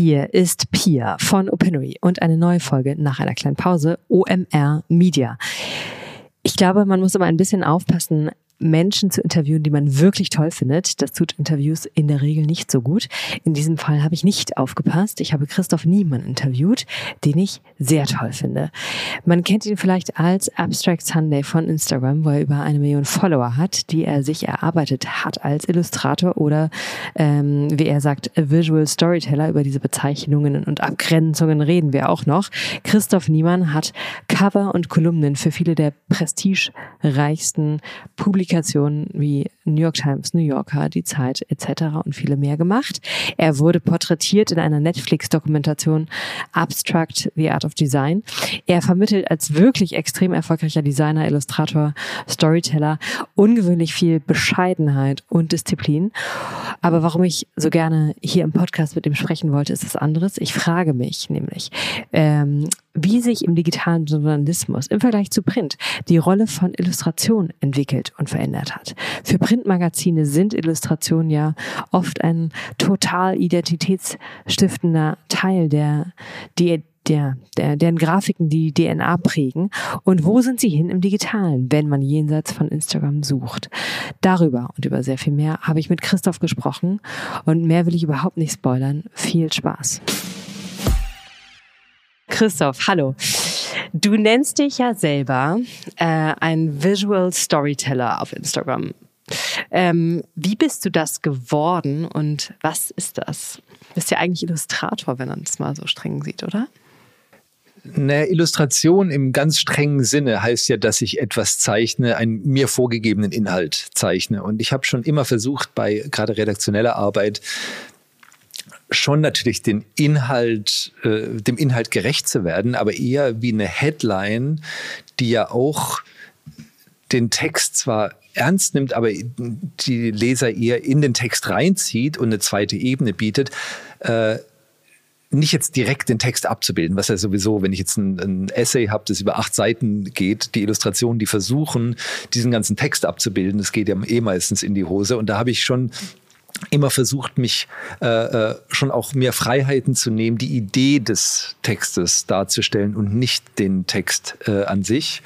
Hier ist Pia von Opinory und eine neue Folge nach einer kleinen Pause OMR Media. Ich glaube, man muss immer ein bisschen aufpassen, Menschen zu interviewen, die man wirklich toll findet. Das tut Interviews in der Regel nicht so gut. In diesem Fall habe ich nicht aufgepasst. Ich habe Christoph Niemann interviewt, den ich sehr toll finde. Man kennt ihn vielleicht als Abstract Sunday von Instagram, wo er über eine Million Follower hat, die er sich erarbeitet hat als Illustrator oder, ähm, wie er sagt, Visual Storyteller. Über diese Bezeichnungen und Abgrenzungen reden wir auch noch. Christoph Niemann hat Cover und Kolumnen für viele der prestigereichsten Publikationen Publikationen wie New York Times, New Yorker, Die Zeit etc. und viele mehr gemacht. Er wurde porträtiert in einer Netflix-Dokumentation Abstract, The Art of Design. Er vermittelt als wirklich extrem erfolgreicher Designer, Illustrator, Storyteller ungewöhnlich viel Bescheidenheit und Disziplin. Aber warum ich so gerne hier im Podcast mit ihm sprechen wollte, ist was anderes. Ich frage mich nämlich, ähm, wie sich im digitalen Journalismus im Vergleich zu Print die Rolle von Illustration entwickelt und verändert hat. Für Printmagazine sind Illustrationen ja oft ein total identitätsstiftender Teil der, die, der, der, deren Grafiken die DNA prägen. Und wo sind sie hin im Digitalen, wenn man jenseits von Instagram sucht? Darüber und über sehr viel mehr habe ich mit Christoph gesprochen und mehr will ich überhaupt nicht spoilern. Viel Spaß. Christoph, hallo. Du nennst dich ja selber äh, ein Visual Storyteller auf Instagram. Ähm, wie bist du das geworden und was ist das? Du bist ja eigentlich Illustrator, wenn man es mal so streng sieht, oder? Eine Illustration im ganz strengen Sinne heißt ja, dass ich etwas zeichne, einen mir vorgegebenen Inhalt zeichne. Und ich habe schon immer versucht, bei gerade redaktioneller Arbeit schon natürlich den Inhalt, äh, dem Inhalt gerecht zu werden, aber eher wie eine Headline, die ja auch den Text zwar ernst nimmt, aber die Leser eher in den Text reinzieht und eine zweite Ebene bietet. Äh, nicht jetzt direkt den Text abzubilden, was ja sowieso, wenn ich jetzt ein, ein Essay habe, das über acht Seiten geht, die Illustrationen, die versuchen, diesen ganzen Text abzubilden, das geht ja eh meistens in die Hose. Und da habe ich schon immer versucht, mich äh, äh, schon auch mehr Freiheiten zu nehmen, die Idee des Textes darzustellen und nicht den Text äh, an sich.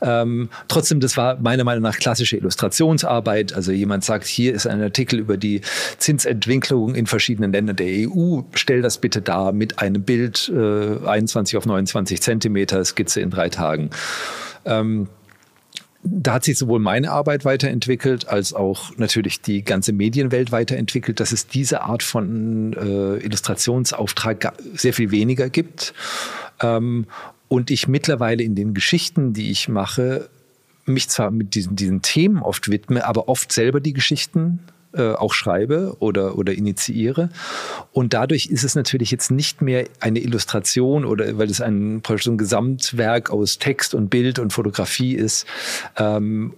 Ähm, trotzdem, das war meiner Meinung nach klassische Illustrationsarbeit. Also jemand sagt, hier ist ein Artikel über die Zinsentwicklung in verschiedenen Ländern der EU. Stell das bitte da mit einem Bild, äh, 21 auf 29 Zentimeter, Skizze in drei Tagen. Ähm, da hat sich sowohl meine Arbeit weiterentwickelt, als auch natürlich die ganze Medienwelt weiterentwickelt, dass es diese Art von äh, Illustrationsauftrag sehr viel weniger gibt. Ähm, und ich mittlerweile in den Geschichten, die ich mache, mich zwar mit diesen, diesen Themen oft widme, aber oft selber die Geschichten äh, auch schreibe oder, oder initiiere. Und dadurch ist es natürlich jetzt nicht mehr eine Illustration oder weil es ein, so ein Gesamtwerk aus Text und Bild und Fotografie ist. Ähm,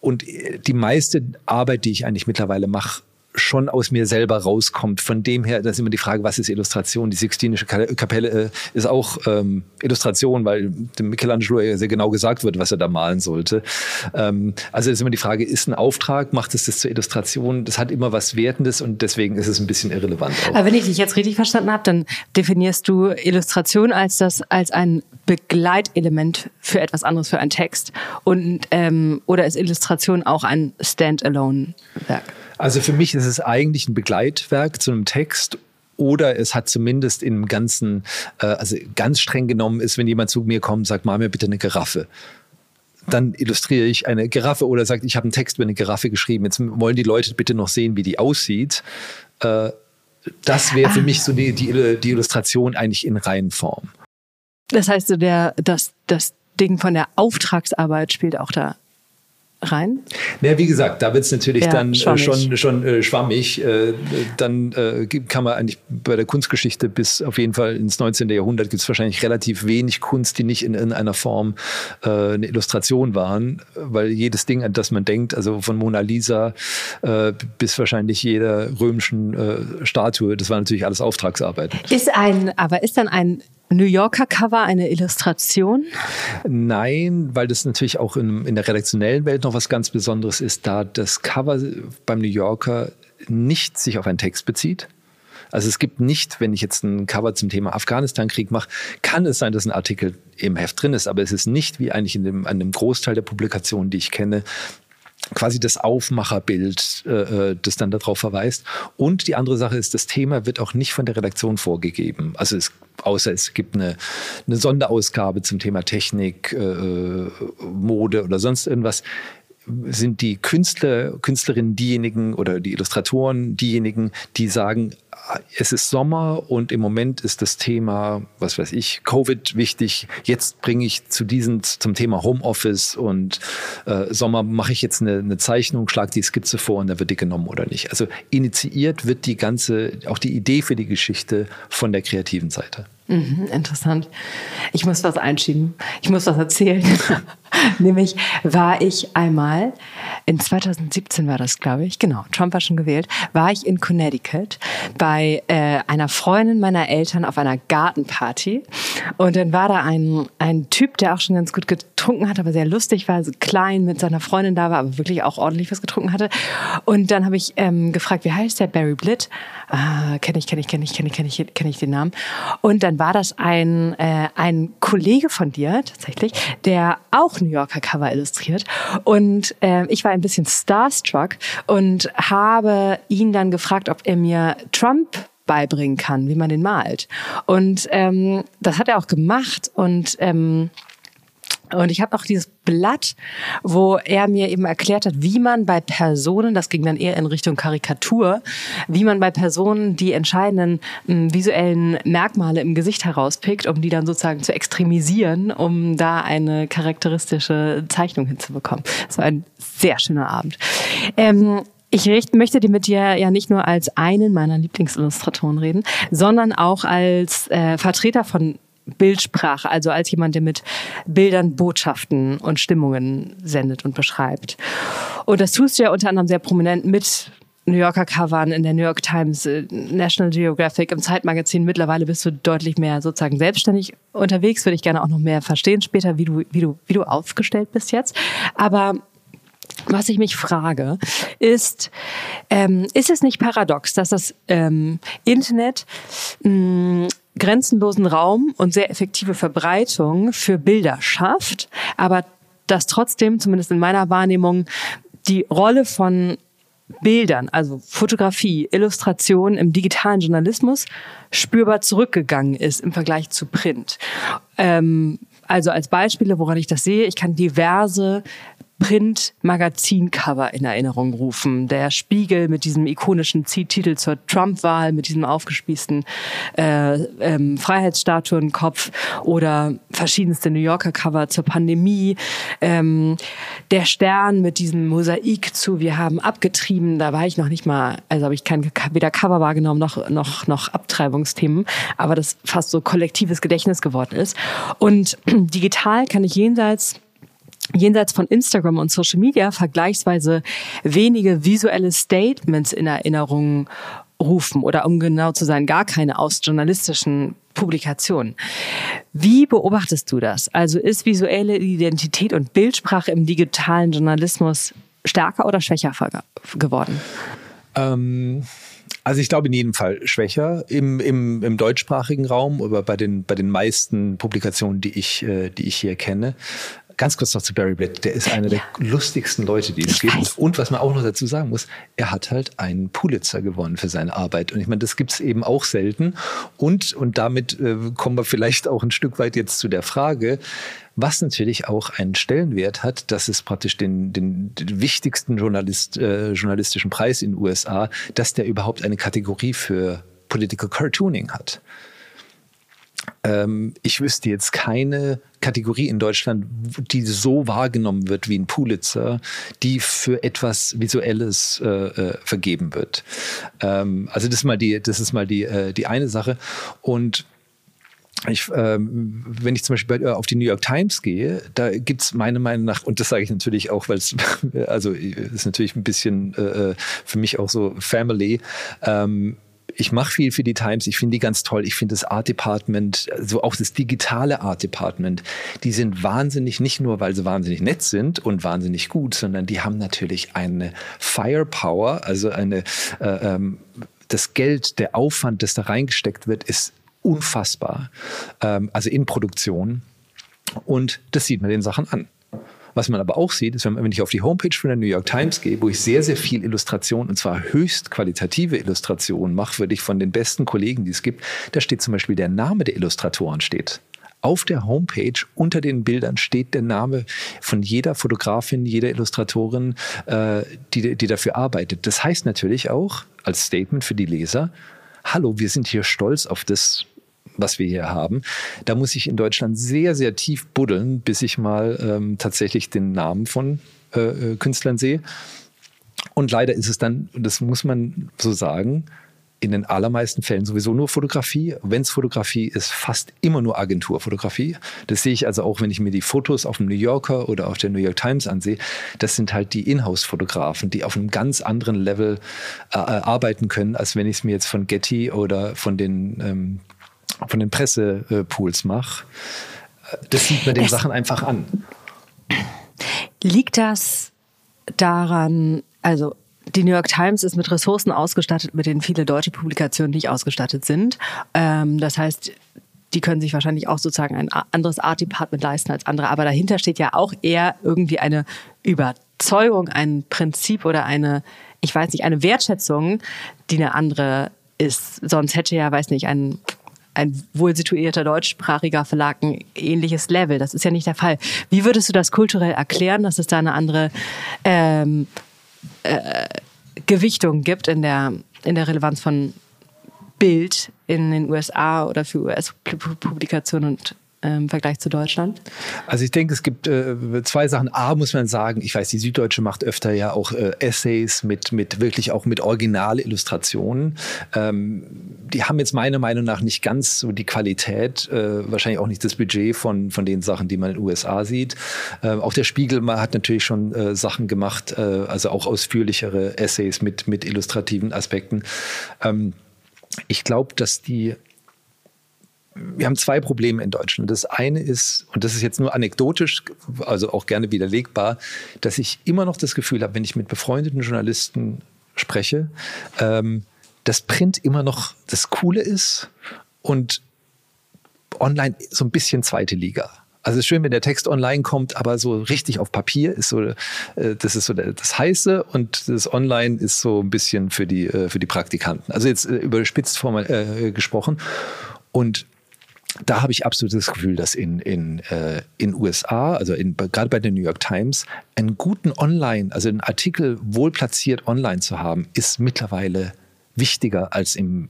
und die meiste Arbeit, die ich eigentlich mittlerweile mache, schon aus mir selber rauskommt. Von dem her, das ist immer die Frage, was ist Illustration? Die Sixtinische Kapelle äh, ist auch ähm, Illustration, weil dem Michelangelo ja sehr genau gesagt wird, was er da malen sollte. Ähm, also ist immer die Frage, ist ein Auftrag, macht es das zur Illustration? Das hat immer was Wertendes und deswegen ist es ein bisschen irrelevant. Auch. Aber wenn ich dich jetzt richtig verstanden habe, dann definierst du Illustration als das als ein Begleitelement für etwas anderes, für einen Text und ähm, oder ist Illustration auch ein Standalone-Werk? Also für mich ist es eigentlich ein Begleitwerk zu einem Text oder es hat zumindest im Ganzen, äh, also ganz streng genommen ist, wenn jemand zu mir kommt und sagt, mal mir bitte eine Giraffe. Dann illustriere ich eine Giraffe oder sagt, ich habe einen Text über eine Giraffe geschrieben. Jetzt wollen die Leute bitte noch sehen, wie die aussieht. Äh, das wäre für mich so die, die, die Illustration eigentlich in Reihenform. Das heißt, so der, das, das Ding von der Auftragsarbeit spielt auch da rein? Ja, wie gesagt, da wird es natürlich ja, dann äh, schwammig. schon, schon äh, schwammig. Äh, dann äh, kann man eigentlich bei der Kunstgeschichte bis auf jeden Fall ins 19. Jahrhundert gibt es wahrscheinlich relativ wenig Kunst, die nicht in irgendeiner Form äh, eine Illustration waren, weil jedes Ding, an das man denkt, also von Mona Lisa äh, bis wahrscheinlich jeder römischen Statue, das war natürlich alles Auftragsarbeit. Ist ein, aber ist dann ein New Yorker Cover eine Illustration? Nein, weil das natürlich auch in, in, der redaktionellen Welt noch was ganz Besonderes ist, da das Cover beim New Yorker nicht sich auf einen Text bezieht. Also es gibt nicht, wenn ich jetzt ein Cover zum Thema Afghanistan-Krieg mache, kann es sein, dass ein Artikel im Heft drin ist, aber es ist nicht wie eigentlich in dem, an dem Großteil der Publikationen, die ich kenne, quasi das Aufmacherbild, äh, äh, das dann darauf verweist. Und die andere Sache ist, das Thema wird auch nicht von der Redaktion vorgegeben. Also es, außer es gibt eine, eine Sonderausgabe zum Thema Technik, äh, Mode oder sonst irgendwas sind die Künstler, Künstlerinnen diejenigen oder die Illustratoren diejenigen, die sagen, es ist Sommer und im Moment ist das Thema, was weiß ich, Covid wichtig. Jetzt bringe ich zu diesen, zum Thema Homeoffice und äh, Sommer mache ich jetzt eine, eine Zeichnung, schlage die Skizze vor und dann wird die genommen oder nicht. Also initiiert wird die ganze, auch die Idee für die Geschichte von der kreativen Seite. Mhm, interessant. Ich muss was einschieben. Ich muss was erzählen. Nämlich war ich einmal, in 2017 war das, glaube ich, genau, Trump war schon gewählt, war ich in Connecticut bei äh, einer Freundin meiner Eltern auf einer Gartenparty. Und dann war da ein, ein Typ, der auch schon ganz gut getrunken hat, aber sehr lustig war, so klein mit seiner Freundin da war, aber wirklich auch ordentlich was getrunken hatte. Und dann habe ich ähm, gefragt, wie heißt der? Barry Blitt. Ah, kenne ich, kenne ich, kenne ich, kenne ich, kenne ich, kenne ich den Namen. Und dann war das ein, äh, ein Kollege von dir tatsächlich, der auch New Yorker Cover illustriert. Und äh, ich war ein bisschen starstruck und habe ihn dann gefragt, ob er mir Trump beibringen kann, wie man den malt. Und ähm, das hat er auch gemacht und ähm, und ich habe auch dieses Blatt, wo er mir eben erklärt hat, wie man bei Personen, das ging dann eher in Richtung Karikatur, wie man bei Personen die entscheidenden m, visuellen Merkmale im Gesicht herauspickt, um die dann sozusagen zu extremisieren, um da eine charakteristische Zeichnung hinzubekommen. Das war ein sehr schöner Abend. Ähm, ich möchte dir mit dir ja nicht nur als einen meiner Lieblingsillustratoren reden, sondern auch als äh, Vertreter von Bildsprache, also als jemand, der mit Bildern Botschaften und Stimmungen sendet und beschreibt. Und das tust du ja unter anderem sehr prominent mit New Yorker Covern in der New York Times, äh, National Geographic, im Zeitmagazin. Mittlerweile bist du deutlich mehr sozusagen selbstständig unterwegs. Würde ich gerne auch noch mehr verstehen später, wie du, wie du, wie du aufgestellt bist jetzt. Aber was ich mich frage, ist, ähm, ist es nicht paradox, dass das ähm, Internet mh, grenzenlosen Raum und sehr effektive Verbreitung für Bilder schafft, aber dass trotzdem, zumindest in meiner Wahrnehmung, die Rolle von Bildern, also Fotografie, Illustration im digitalen Journalismus spürbar zurückgegangen ist im Vergleich zu Print. Ähm, also als Beispiele, woran ich das sehe, ich kann diverse Print-Magazin-Cover in Erinnerung rufen. Der Spiegel mit diesem ikonischen Titel zur Trump-Wahl, mit diesem aufgespießten äh, ähm, Freiheitsstatuenkopf oder verschiedenste New Yorker Cover zur Pandemie. Ähm, der Stern mit diesem Mosaik zu Wir haben abgetrieben, da war ich noch nicht mal, also habe ich kein weder Cover wahrgenommen noch, noch, noch Abtreibungsthemen, aber das fast so kollektives Gedächtnis geworden ist. Und digital kann ich jenseits jenseits von Instagram und Social Media vergleichsweise wenige visuelle Statements in Erinnerung rufen oder um genau zu sein, gar keine aus journalistischen Publikationen. Wie beobachtest du das? Also ist visuelle Identität und Bildsprache im digitalen Journalismus stärker oder schwächer geworden? Ähm also ich glaube in jedem Fall schwächer im, im, im deutschsprachigen Raum oder bei den, bei den meisten Publikationen, die ich, äh, die ich hier kenne. Ganz kurz noch zu Barry Blatt. Der ist einer ja. der lustigsten Leute, die es gibt. Und was man auch noch dazu sagen muss, er hat halt einen Pulitzer gewonnen für seine Arbeit. Und ich meine, das gibt es eben auch selten. Und, und damit äh, kommen wir vielleicht auch ein Stück weit jetzt zu der Frage, was natürlich auch einen Stellenwert hat, dass es praktisch den, den, den wichtigsten Journalist, äh, journalistischen Preis in den USA, dass der überhaupt eine Kategorie für Political Cartooning hat. Ähm, ich wüsste jetzt keine Kategorie in Deutschland, die so wahrgenommen wird wie ein Pulitzer, die für etwas Visuelles äh, äh, vergeben wird. Ähm, also das ist mal die, das ist mal die, äh, die eine Sache. Und ich, ähm, wenn ich zum Beispiel bei, äh, auf die New York Times gehe, da gibt es meiner Meinung nach, und das sage ich natürlich auch, weil es, also ist natürlich ein bisschen äh, äh, für mich auch so Family, ähm, ich mache viel für die Times, ich finde die ganz toll. Ich finde das Art Department, so auch das digitale Art Department, die sind wahnsinnig, nicht nur, weil sie wahnsinnig nett sind und wahnsinnig gut, sondern die haben natürlich eine Firepower, also eine äh, ähm, das Geld, der Aufwand, das da reingesteckt wird, ist unfassbar. Ähm, also in Produktion. Und das sieht man den Sachen an. Was man aber auch sieht, ist, wenn ich auf die Homepage von der New York Times gehe, wo ich sehr, sehr viel Illustration, und zwar höchst qualitative Illustration mache, würde ich von den besten Kollegen, die es gibt, da steht zum Beispiel der Name der Illustratoren steht. Auf der Homepage unter den Bildern steht der Name von jeder Fotografin, jeder Illustratorin, äh, die, die dafür arbeitet. Das heißt natürlich auch als Statement für die Leser, hallo, wir sind hier stolz auf das, was wir hier haben. Da muss ich in Deutschland sehr, sehr tief buddeln, bis ich mal ähm, tatsächlich den Namen von äh, äh Künstlern sehe. Und leider ist es dann, das muss man so sagen, in den allermeisten Fällen sowieso nur Fotografie. Wenn es Fotografie ist, fast immer nur Agenturfotografie. Das sehe ich also auch, wenn ich mir die Fotos auf dem New Yorker oder auf der New York Times ansehe. Das sind halt die Inhouse-Fotografen, die auf einem ganz anderen Level äh, äh arbeiten können, als wenn ich es mir jetzt von Getty oder von den ähm, von den Pressepools mache, das sieht man den es Sachen einfach an. Liegt das daran, also die New York Times ist mit Ressourcen ausgestattet, mit denen viele deutsche Publikationen nicht ausgestattet sind. Ähm, das heißt, die können sich wahrscheinlich auch sozusagen ein anderes Art Department leisten als andere. Aber dahinter steht ja auch eher irgendwie eine Überzeugung, ein Prinzip oder eine, ich weiß nicht, eine Wertschätzung, die eine andere ist. Sonst hätte ja, weiß nicht, ein ein wohl situierter deutschsprachiger Verlag ein ähnliches Level. Das ist ja nicht der Fall. Wie würdest du das kulturell erklären, dass es da eine andere ähm, äh, Gewichtung gibt in der, in der Relevanz von Bild in den USA oder für US-Publikationen und im Vergleich zu Deutschland? Also ich denke, es gibt äh, zwei Sachen. A, muss man sagen, ich weiß, die Süddeutsche macht öfter ja auch äh, Essays mit, mit wirklich auch mit Originalillustrationen. Ähm, die haben jetzt meiner Meinung nach nicht ganz so die Qualität, äh, wahrscheinlich auch nicht das Budget von, von den Sachen, die man in den USA sieht. Ähm, auch der Spiegel hat natürlich schon äh, Sachen gemacht, äh, also auch ausführlichere Essays mit, mit illustrativen Aspekten. Ähm, ich glaube, dass die wir haben zwei Probleme in Deutschland. Das eine ist, und das ist jetzt nur anekdotisch, also auch gerne widerlegbar, dass ich immer noch das Gefühl habe, wenn ich mit befreundeten Journalisten spreche, ähm, dass Print immer noch das Coole ist und online so ein bisschen zweite Liga. Also es ist schön, wenn der Text online kommt, aber so richtig auf Papier ist so, äh, das ist so das Heiße und das Online ist so ein bisschen für die, äh, für die Praktikanten. Also jetzt äh, überspitzt äh, gesprochen. Und da habe ich absolut das Gefühl, dass in in äh, in USA, also in, gerade bei der New York Times, einen guten Online, also einen Artikel wohl platziert online zu haben, ist mittlerweile wichtiger als im,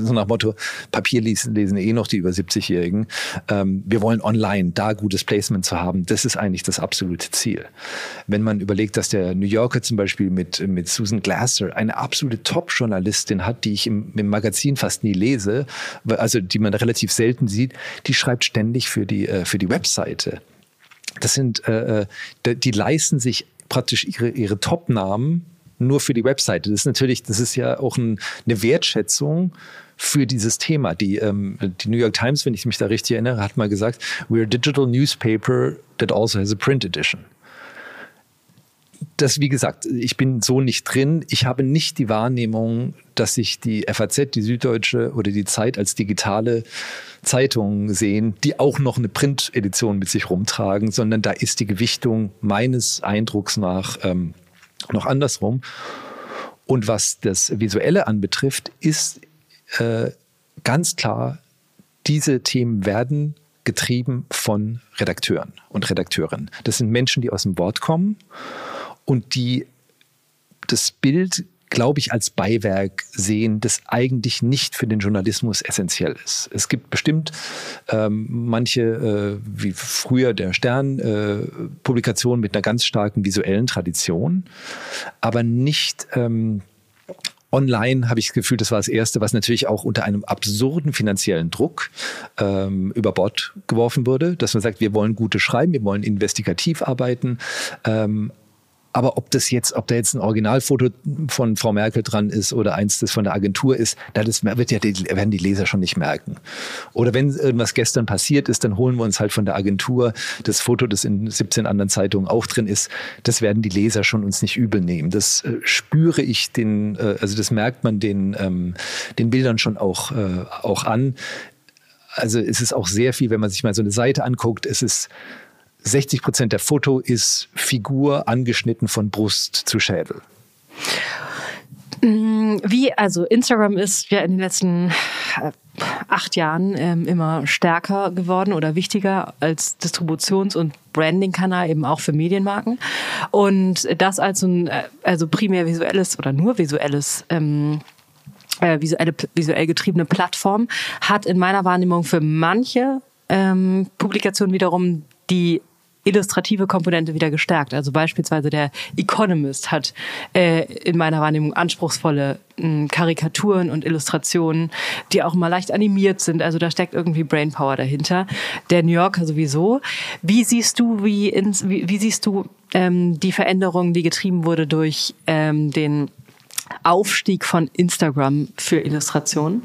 so nach Motto, Papier lesen, lesen eh noch die über 70-Jährigen. Ähm, wir wollen online da gutes Placement zu haben. Das ist eigentlich das absolute Ziel. Wenn man überlegt, dass der New Yorker zum Beispiel mit, mit Susan Glasser eine absolute Top-Journalistin hat, die ich im, im Magazin fast nie lese, also die man relativ selten sieht, die schreibt ständig für die, äh, für die Webseite. Das sind, äh, äh die leisten sich praktisch ihre, ihre Top-Namen nur für die Webseite. Das ist natürlich, das ist ja auch ein, eine Wertschätzung für dieses Thema. Die, ähm, die New York Times, wenn ich mich da richtig erinnere, hat mal gesagt, we're a digital newspaper that also has a print edition. Das, wie gesagt, ich bin so nicht drin. Ich habe nicht die Wahrnehmung, dass sich die FAZ, die Süddeutsche oder die Zeit als digitale Zeitung sehen, die auch noch eine Print-Edition mit sich rumtragen, sondern da ist die Gewichtung meines Eindrucks nach ähm, noch andersrum. Und was das Visuelle anbetrifft, ist äh, ganz klar, diese Themen werden getrieben von Redakteuren und Redakteurinnen. Das sind Menschen, die aus dem Wort kommen und die das Bild glaube ich, als Beiwerk sehen, das eigentlich nicht für den Journalismus essentiell ist. Es gibt bestimmt ähm, manche, äh, wie früher der Stern, äh, Publikationen mit einer ganz starken visuellen Tradition, aber nicht ähm, Online habe ich das Gefühl, das war das Erste, was natürlich auch unter einem absurden finanziellen Druck ähm, über Bord geworfen wurde, dass man sagt, wir wollen gute schreiben, wir wollen investigativ arbeiten, ähm, Aber ob das jetzt, ob da jetzt ein Originalfoto von Frau Merkel dran ist oder eins, das von der Agentur ist, das wird ja werden die Leser schon nicht merken. Oder wenn irgendwas gestern passiert ist, dann holen wir uns halt von der Agentur das Foto, das in 17 anderen Zeitungen auch drin ist. Das werden die Leser schon uns nicht übel nehmen. Das äh, spüre ich den, äh, also das merkt man den, ähm, den Bildern schon auch, äh, auch an. Also es ist auch sehr viel, wenn man sich mal so eine Seite anguckt, es ist 60 Prozent der Foto ist Figur angeschnitten von Brust zu Schädel. Mm, wie, also Instagram ist ja in den letzten äh, acht Jahren ähm, immer stärker geworden oder wichtiger als Distributions- und Branding-Kanal eben auch für Medienmarken. Und das als ein, äh, also primär visuelles oder nur visuelles ähm, äh, visuelle, visuell getriebene Plattform hat in meiner Wahrnehmung für manche ähm, Publikationen wiederum die illustrative Komponente wieder gestärkt. Also beispielsweise der Economist hat äh, in meiner Wahrnehmung anspruchsvolle hm, Karikaturen und Illustrationen, die auch mal leicht animiert sind. Also da steckt irgendwie Brainpower dahinter. Der New Yorker sowieso. Wie siehst du, wie, ins, wie, wie siehst du ähm, die Veränderung, die getrieben wurde durch ähm, den Aufstieg von Instagram für Illustrationen?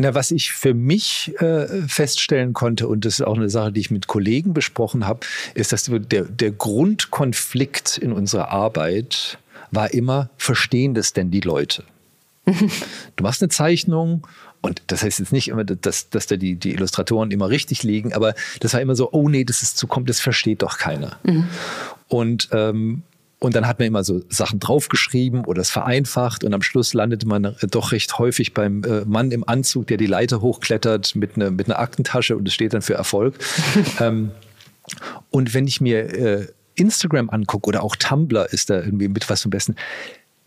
Na, was ich für mich äh, feststellen konnte, und das ist auch eine Sache, die ich mit Kollegen besprochen habe, ist, dass der, der Grundkonflikt in unserer Arbeit war immer, verstehen das denn die Leute? du machst eine Zeichnung und das heißt jetzt nicht immer, dass, dass da die, die Illustratoren immer richtig liegen, aber das war immer so, oh nee, das ist zu kommt, das versteht doch keiner. Mhm. Und ähm, und dann hat man immer so Sachen draufgeschrieben oder es vereinfacht und am Schluss landete man doch recht häufig beim äh, Mann im Anzug, der die Leiter hochklettert mit, ne, mit einer Aktentasche und es steht dann für Erfolg. ähm, und wenn ich mir äh, Instagram angucke oder auch Tumblr ist da irgendwie mit was zum Besten,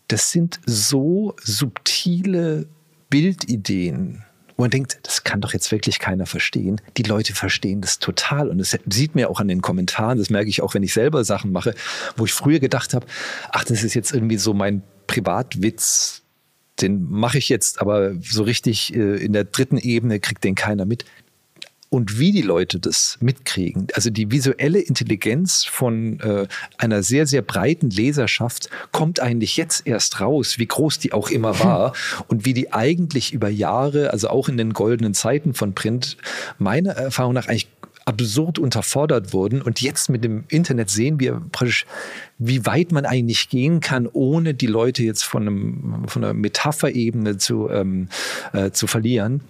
das sind so subtile Bildideen wo man denkt, das kann doch jetzt wirklich keiner verstehen. Die Leute verstehen das total. Und das sieht mir auch an den Kommentaren, das merke ich auch, wenn ich selber Sachen mache, wo ich früher gedacht habe, ach, das ist jetzt irgendwie so mein Privatwitz, den mache ich jetzt, aber so richtig äh, in der dritten Ebene kriegt den keiner mit und wie die Leute das mitkriegen. Also die visuelle Intelligenz von äh, einer sehr, sehr breiten Leserschaft kommt eigentlich jetzt erst raus, wie groß die auch immer war und wie die eigentlich über Jahre, also auch in den goldenen Zeiten von Print, meiner Erfahrung nach eigentlich absurd unterfordert wurden. Und jetzt mit dem Internet sehen wir praktisch, wie weit man eigentlich gehen kann, ohne die Leute jetzt von, einem, von einer Metapherebene zu, ähm, äh, zu verlieren.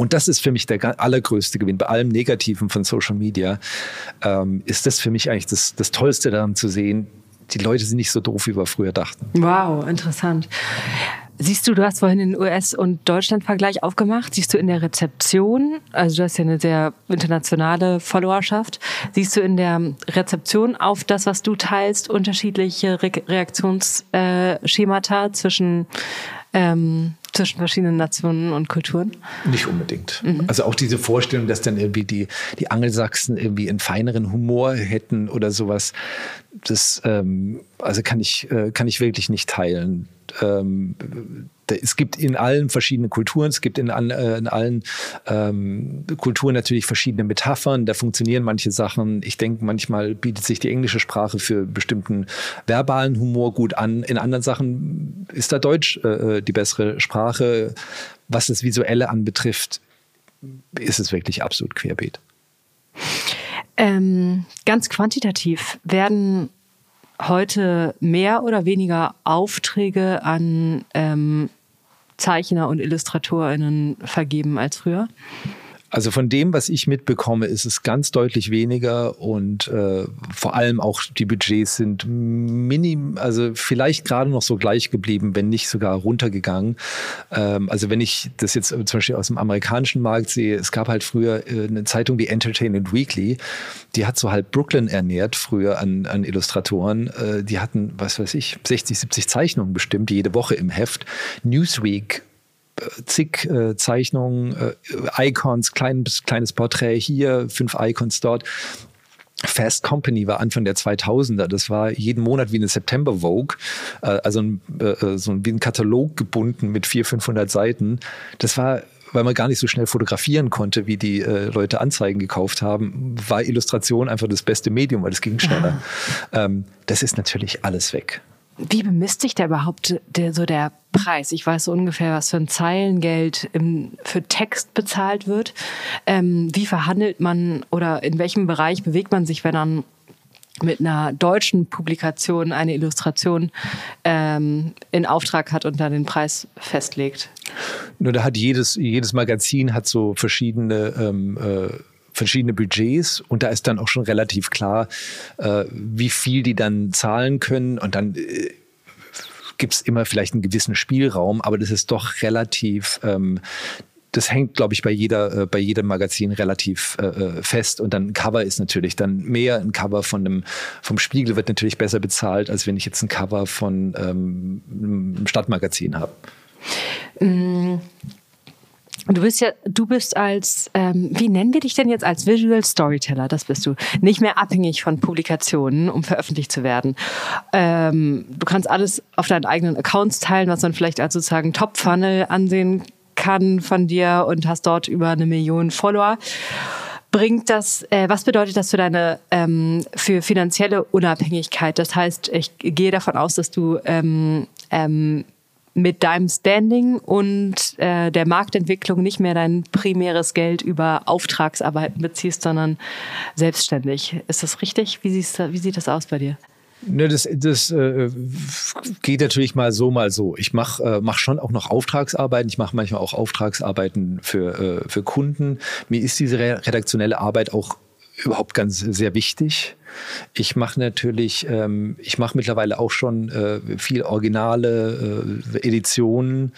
Und das ist für mich der allergrößte Gewinn. Bei allem Negativen von Social Media ähm, ist das für mich eigentlich das, das Tollste daran zu sehen. Die Leute sind nicht so doof, wie wir früher dachten. Wow, interessant. Siehst du, du hast vorhin den US- und Deutschland-Vergleich aufgemacht. Siehst du in der Rezeption, also du hast ja eine sehr internationale Followerschaft, siehst du in der Rezeption auf das, was du teilst, unterschiedliche Re Reaktionsschemata zwischen ähm, zwischen verschiedenen Nationen und Kulturen? Nicht unbedingt. Mhm. Also auch diese Vorstellung, dass dann irgendwie die, die Angelsachsen irgendwie einen feineren Humor hätten oder sowas, das ähm, also kann ich, äh, kann ich wirklich nicht teilen. Ähm, es gibt in allen verschiedenen Kulturen, es gibt in, äh, in allen ähm, Kulturen natürlich verschiedene Metaphern, da funktionieren manche Sachen. Ich denke, manchmal bietet sich die englische Sprache für bestimmten verbalen Humor gut an. In anderen Sachen ist da Deutsch äh, äh, die bessere Sprache. Was das Visuelle anbetrifft, ist es wirklich absolut querbeet. Ähm, ganz quantitativ werden heute mehr oder weniger Aufträge an ähm, Zeichner und IllustratorInnen vergeben als früher? Also von dem, was ich mitbekomme, ist es ganz deutlich weniger und äh, vor allem auch die Budgets sind minim, also vielleicht gerade noch so gleich geblieben, wenn nicht sogar runtergegangen. Ähm, also wenn ich das jetzt zum Beispiel aus dem amerikanischen Markt sehe, es gab halt früher äh, eine Zeitung wie Entertainment Weekly, die hat so halt Brooklyn ernährt früher an, an Illustratoren. Äh, die hatten, was weiß ich, 60, 70 Zeichnungen bestimmt, jede Woche im Heft. Newsweek zig äh, Zeichnungen, äh, Icons, klein, kleines Porträt hier, fünf Icons dort. Fast Company war Anfang der 2000er. Das war jeden Monat wie eine September Vogue, äh, also ein, äh, so wie ein Katalog gebunden mit 400, 500 Seiten. Das war weil man gar nicht so schnell fotografieren konnte, wie die äh, Leute Anzeigen gekauft haben, war Illustration einfach das beste Medium, weil es ging schneller. Ähm, das ist natürlich alles weg. Wie bemisst sich da überhaupt der, so der Preis? Ich weiß so ungefähr, was für ein Zeilengeld im, für Text bezahlt wird. Ähm, wie verhandelt man oder in welchem Bereich bewegt man sich, wenn man mit einer deutschen Publikation eine Illustration ähm, in Auftrag hat und dann den Preis festlegt? Nur da hat jedes, jedes Magazin hat so verschiedene ähm, äh, verschiedene Budgets und da ist dann auch schon relativ klar, äh, wie viel die dann zahlen können und dann äh, gibt es immer vielleicht einen gewissen Spielraum, aber das ist doch relativ ähm, das hängt, glaube ich, bei jeder, äh, bei jedem Magazin relativ äh, äh, fest. Und dann ein Cover ist natürlich dann mehr. Ein Cover von einem, vom Spiegel wird natürlich besser bezahlt, als wenn ich jetzt ein Cover von ähm, einem Stadtmagazin habe. Mm. Du bist ja, du bist als, ähm, wie nennen wir dich denn jetzt als Visual Storyteller? Das bist du. Nicht mehr abhängig von Publikationen, um veröffentlicht zu werden. Ähm, du kannst alles auf deinen eigenen Accounts teilen, was man vielleicht als sozusagen Top-Funnel ansehen kann von dir und hast dort über eine Million Follower. Bringt das, äh, was bedeutet das für deine, ähm, für finanzielle Unabhängigkeit? Das heißt, ich gehe davon aus, dass du ähm, ähm, mit deinem Standing und äh, der Marktentwicklung nicht mehr dein primäres Geld über Auftragsarbeiten beziehst, sondern selbstständig. Ist das richtig? Wie, siehst, wie sieht das aus bei dir? Ne, das das äh, geht natürlich mal so, mal so. Ich mache äh, mach schon auch noch Auftragsarbeiten. Ich mache manchmal auch Auftragsarbeiten für, äh, für Kunden. Mir ist diese redaktionelle Arbeit auch überhaupt ganz sehr wichtig. Ich mache natürlich, ähm, ich mache mittlerweile auch schon äh, viel originale äh, Editionen.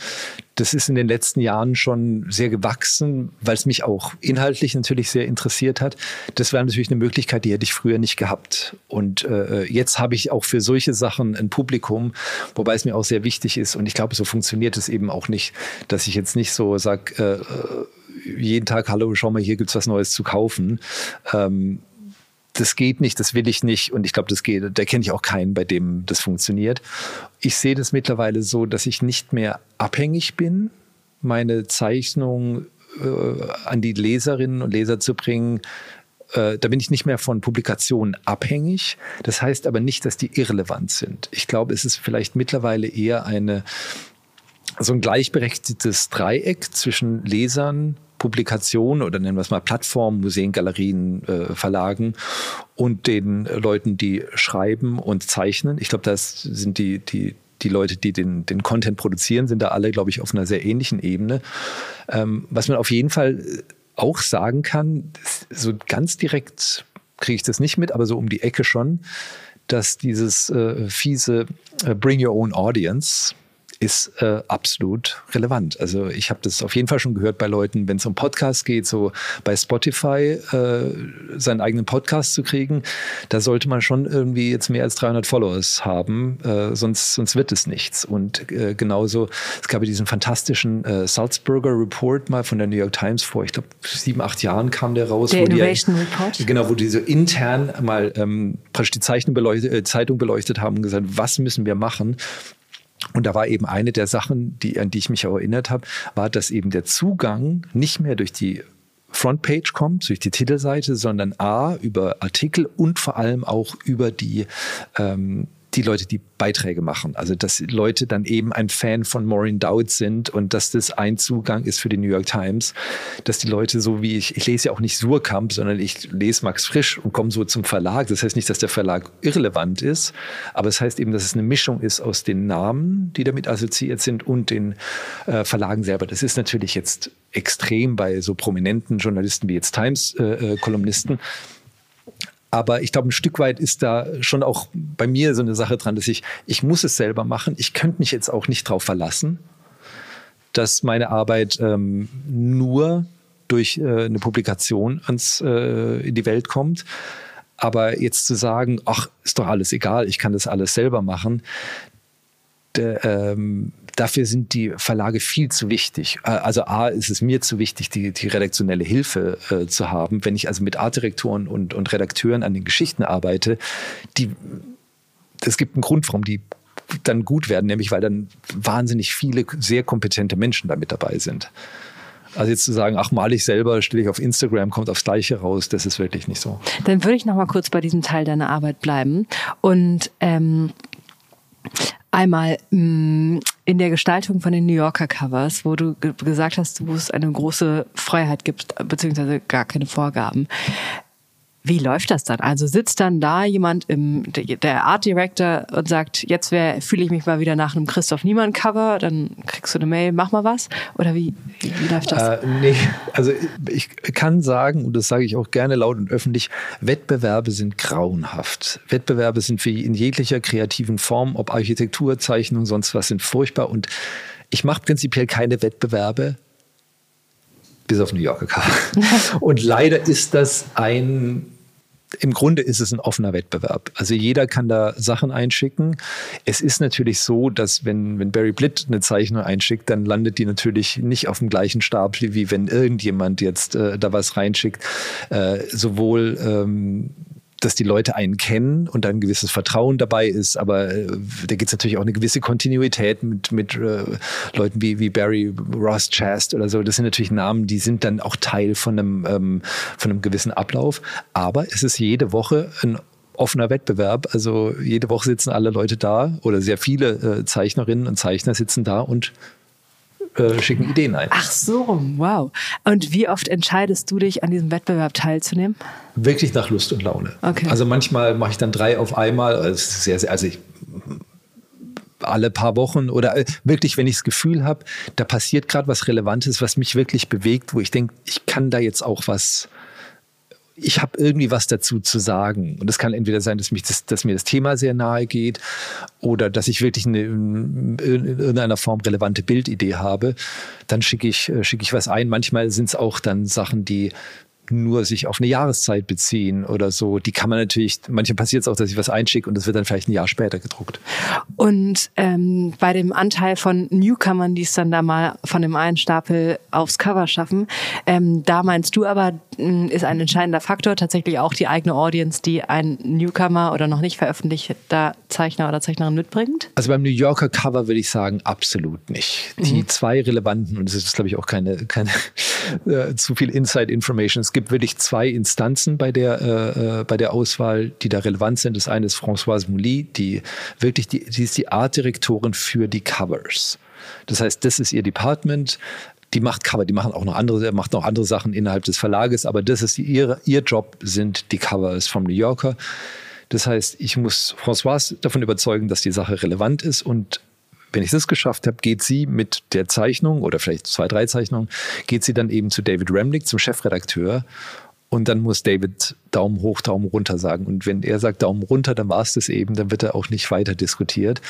Das ist in den letzten Jahren schon sehr gewachsen, weil es mich auch inhaltlich natürlich sehr interessiert hat. Das wäre natürlich eine Möglichkeit, die hätte ich früher nicht gehabt. Und äh, jetzt habe ich auch für solche Sachen ein Publikum, wobei es mir auch sehr wichtig ist. Und ich glaube, so funktioniert es eben auch nicht, dass ich jetzt nicht so sage, äh, äh, jeden Tag, hallo, schau mal, hier gibt es was Neues zu kaufen. Ähm, das geht nicht, das will ich nicht. Und ich glaube, das geht, da kenne ich auch keinen, bei dem das funktioniert. Ich sehe das mittlerweile so, dass ich nicht mehr abhängig bin, meine Zeichnung äh, an die Leserinnen und Leser zu bringen. Äh, da bin ich nicht mehr von Publikationen abhängig. Das heißt aber nicht, dass die irrelevant sind. Ich glaube, es ist vielleicht mittlerweile eher eine, so ein gleichberechtigtes Dreieck zwischen Lesern, Publikationen oder nennen wir es mal Plattformen, Museen, Galerien, äh, Verlagen und den Leuten, die schreiben und zeichnen. Ich glaube, das sind die, die, die Leute, die den, den Content produzieren, sind da alle, glaube ich, auf einer sehr ähnlichen Ebene. Ähm, was man auf jeden Fall auch sagen kann, so ganz direkt kriege ich das nicht mit, aber so um die Ecke schon, dass dieses äh, fiese äh, Bring Your Own Audience, ist äh, absolut relevant. Also ich habe das auf jeden Fall schon gehört bei Leuten, wenn es um Podcasts geht, so bei Spotify äh, seinen eigenen Podcast zu kriegen, da sollte man schon irgendwie jetzt mehr als 300 Followers haben, äh, sonst, sonst wird es nichts. Und äh, genauso, es gab ja diesen fantastischen äh, Salzburger Report mal von der New York Times vor, ich glaube, sieben, acht Jahren kam der raus. Der Innovation die, Report? Genau, wo die so intern mal ähm, praktisch die Zeichen beleuchtet, äh, Zeitung beleuchtet haben und gesagt, was müssen wir machen, und da war eben eine der Sachen, die, an die ich mich auch erinnert habe, war, dass eben der Zugang nicht mehr durch die Frontpage kommt, durch die Titelseite, sondern A, über Artikel und vor allem auch über die ähm, die Leute, die Beiträge machen. Also dass Leute dann eben ein Fan von Maureen Dowd sind und dass das ein Zugang ist für die New York Times, dass die Leute so wie ich, ich lese ja auch nicht Surkamp, sondern ich lese Max Frisch und komme so zum Verlag. Das heißt nicht, dass der Verlag irrelevant ist, aber es das heißt eben, dass es eine Mischung ist aus den Namen, die damit assoziiert sind und den äh, Verlagen selber. Das ist natürlich jetzt extrem bei so prominenten Journalisten wie jetzt Times-Kolumnisten. Äh, äh aber ich glaube, ein Stück weit ist da schon auch bei mir so eine Sache dran, dass ich, ich muss es selber machen. Ich könnte mich jetzt auch nicht darauf verlassen, dass meine Arbeit ähm, nur durch äh, eine Publikation ans, äh, in die Welt kommt. Aber jetzt zu sagen, ach, ist doch alles egal, ich kann das alles selber machen, der, ähm, dafür sind die Verlage viel zu wichtig. Äh, also A ist es mir zu wichtig, die, die redaktionelle Hilfe äh, zu haben. Wenn ich also mit Artdirektoren und, und Redakteuren an den Geschichten arbeite, die, es gibt einen Grund, warum die dann gut werden, nämlich weil dann wahnsinnig viele sehr kompetente Menschen da mit dabei sind. Also jetzt zu sagen, ach, mal ich selber, stelle ich auf Instagram, kommt aufs Gleiche raus, das ist wirklich nicht so. Dann würde ich noch mal kurz bei diesem Teil deiner Arbeit bleiben und ähm, Einmal mm, in der Gestaltung von den New Yorker Covers, wo du gesagt hast, wo es eine große Freiheit gibt, beziehungsweise gar keine Vorgaben. Wie läuft das dann? Also sitzt dann da jemand im der Art Director und sagt, jetzt fühle ich mich mal wieder nach einem Christoph Niemann Cover, dann kriegst du eine Mail, mach mal was? Oder wie, wie, wie läuft das? Äh, nee, also ich kann sagen, und das sage ich auch gerne laut und öffentlich, Wettbewerbe sind grauenhaft. Wettbewerbe sind für in jeglicher kreativen Form, ob Architektur, Zeichnung, sonst was, sind furchtbar. Und ich mache prinzipiell keine Wettbewerbe, bis auf New Yorker Cover. und leider ist das ein im Grunde ist es ein offener Wettbewerb. Also jeder kann da Sachen einschicken. Es ist natürlich so, dass wenn, wenn Barry Blitt eine Zeichnung einschickt, dann landet die natürlich nicht auf dem gleichen Stapel, wie wenn irgendjemand jetzt äh, da was reinschickt. Äh, sowohl ähm, dass die Leute einen kennen und ein gewisses Vertrauen dabei ist, aber äh, da gibt es natürlich auch eine gewisse Kontinuität mit, mit äh, Leuten wie, wie Barry Ross Chast oder so. Das sind natürlich Namen, die sind dann auch Teil von einem, ähm, von einem gewissen Ablauf. Aber es ist jede Woche ein offener Wettbewerb. Also jede Woche sitzen alle Leute da oder sehr viele äh, Zeichnerinnen und Zeichner sitzen da und äh, schicken Ideen ein. Ach so, wow. Und wie oft entscheidest du dich, an diesem Wettbewerb teilzunehmen? Wirklich nach Lust und Laune. Okay. Also manchmal mache ich dann drei auf einmal. Also, sehr, sehr, also ich alle paar Wochen oder äh, wirklich, wenn ich das Gefühl habe, da passiert gerade was Relevantes, was mich wirklich bewegt, wo ich denke, ich kann da jetzt auch was ich habe irgendwie was dazu zu sagen. Und es kann entweder sein, dass, mich das, dass mir das Thema sehr nahe geht oder dass ich wirklich eine, in irgendeiner Form relevante Bildidee habe. Dann schicke ich, äh, schicke ich was ein. Manchmal sind es auch dann Sachen, die nur sich auf eine Jahreszeit beziehen oder so. Die kann man natürlich, manchmal passiert es auch, dass ich was einschicke und das wird dann vielleicht ein Jahr später gedruckt. Und ähm, bei dem Anteil von Newcomern, die es dann da mal von dem einen Stapel aufs Cover schaffen, ähm, da meinst du aber, ist ein entscheidender Faktor tatsächlich auch die eigene Audience, die ein Newcomer oder noch nicht veröffentlichter Zeichner oder Zeichnerin mitbringt? Also beim New Yorker Cover würde ich sagen, absolut nicht. Die mhm. zwei relevanten, und das ist, glaube ich, auch keine, keine äh, zu viel Inside Information. Es gibt wirklich zwei Instanzen bei der, äh, äh, bei der Auswahl, die da relevant sind. Das eine ist Françoise Mouly, die wirklich die, die ist die Artdirektorin für die Covers. Das heißt, das ist ihr Department. Die macht Cover, die machen auch noch andere, macht noch andere Sachen innerhalb des Verlages, aber das ist ihre, ihr Job sind die Covers vom New Yorker. Das heißt, ich muss Françoise davon überzeugen, dass die Sache relevant ist und wenn ich das geschafft habe, geht sie mit der Zeichnung oder vielleicht zwei, drei Zeichnungen, geht sie dann eben zu David Remnick, zum Chefredakteur. Und dann muss David Daumen hoch, Daumen runter sagen. Und wenn er sagt Daumen runter, dann war es das eben, dann wird er auch nicht weiter diskutiert.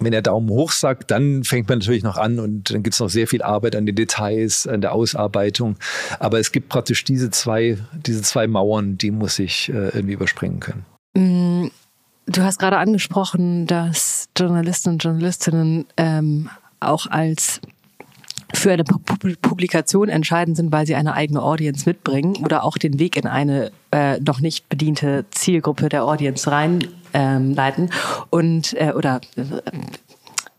Wenn er Daumen hoch sagt, dann fängt man natürlich noch an und dann gibt es noch sehr viel Arbeit an den Details, an der Ausarbeitung. Aber es gibt praktisch diese zwei, diese zwei Mauern, die muss ich äh, irgendwie überspringen können. Mm, Du hast gerade angesprochen, dass Journalisten und Journalistinnen ähm, auch als für eine Publikation entscheidend sind, weil sie eine eigene Audience mitbringen oder auch den Weg in eine äh, noch nicht bediente Zielgruppe der Audience reinleiten ähm, und äh, oder äh,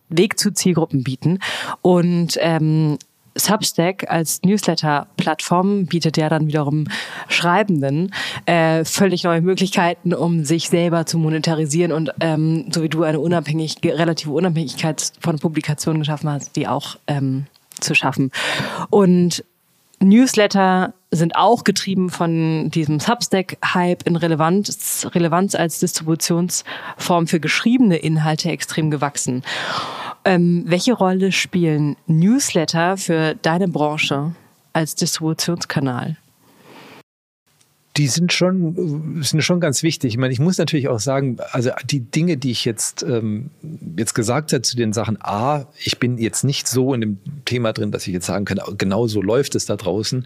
Weg zu Zielgruppen bieten. Und ähm, Substack als Newsletter-Plattform bietet ja dann wiederum Schreibenden äh, völlig neue Möglichkeiten, um sich selber zu monetarisieren und ähm, so wie du eine unabhängig, relative Unabhängigkeit von Publikationen geschaffen hast, die auch ähm, zu schaffen. Und Newsletter sind auch getrieben von diesem Substack-Hype in Relevanz, Relevanz als Distributionsform für geschriebene Inhalte extrem gewachsen. Ähm, welche Rolle spielen Newsletter für deine Branche als Distributionskanal? Die sind schon, sind schon ganz wichtig. Ich meine, ich muss natürlich auch sagen, also die Dinge, die ich jetzt, ähm, jetzt gesagt habe zu den Sachen, A, ich bin jetzt nicht so in dem Thema drin, dass ich jetzt sagen kann, genau so läuft es da draußen.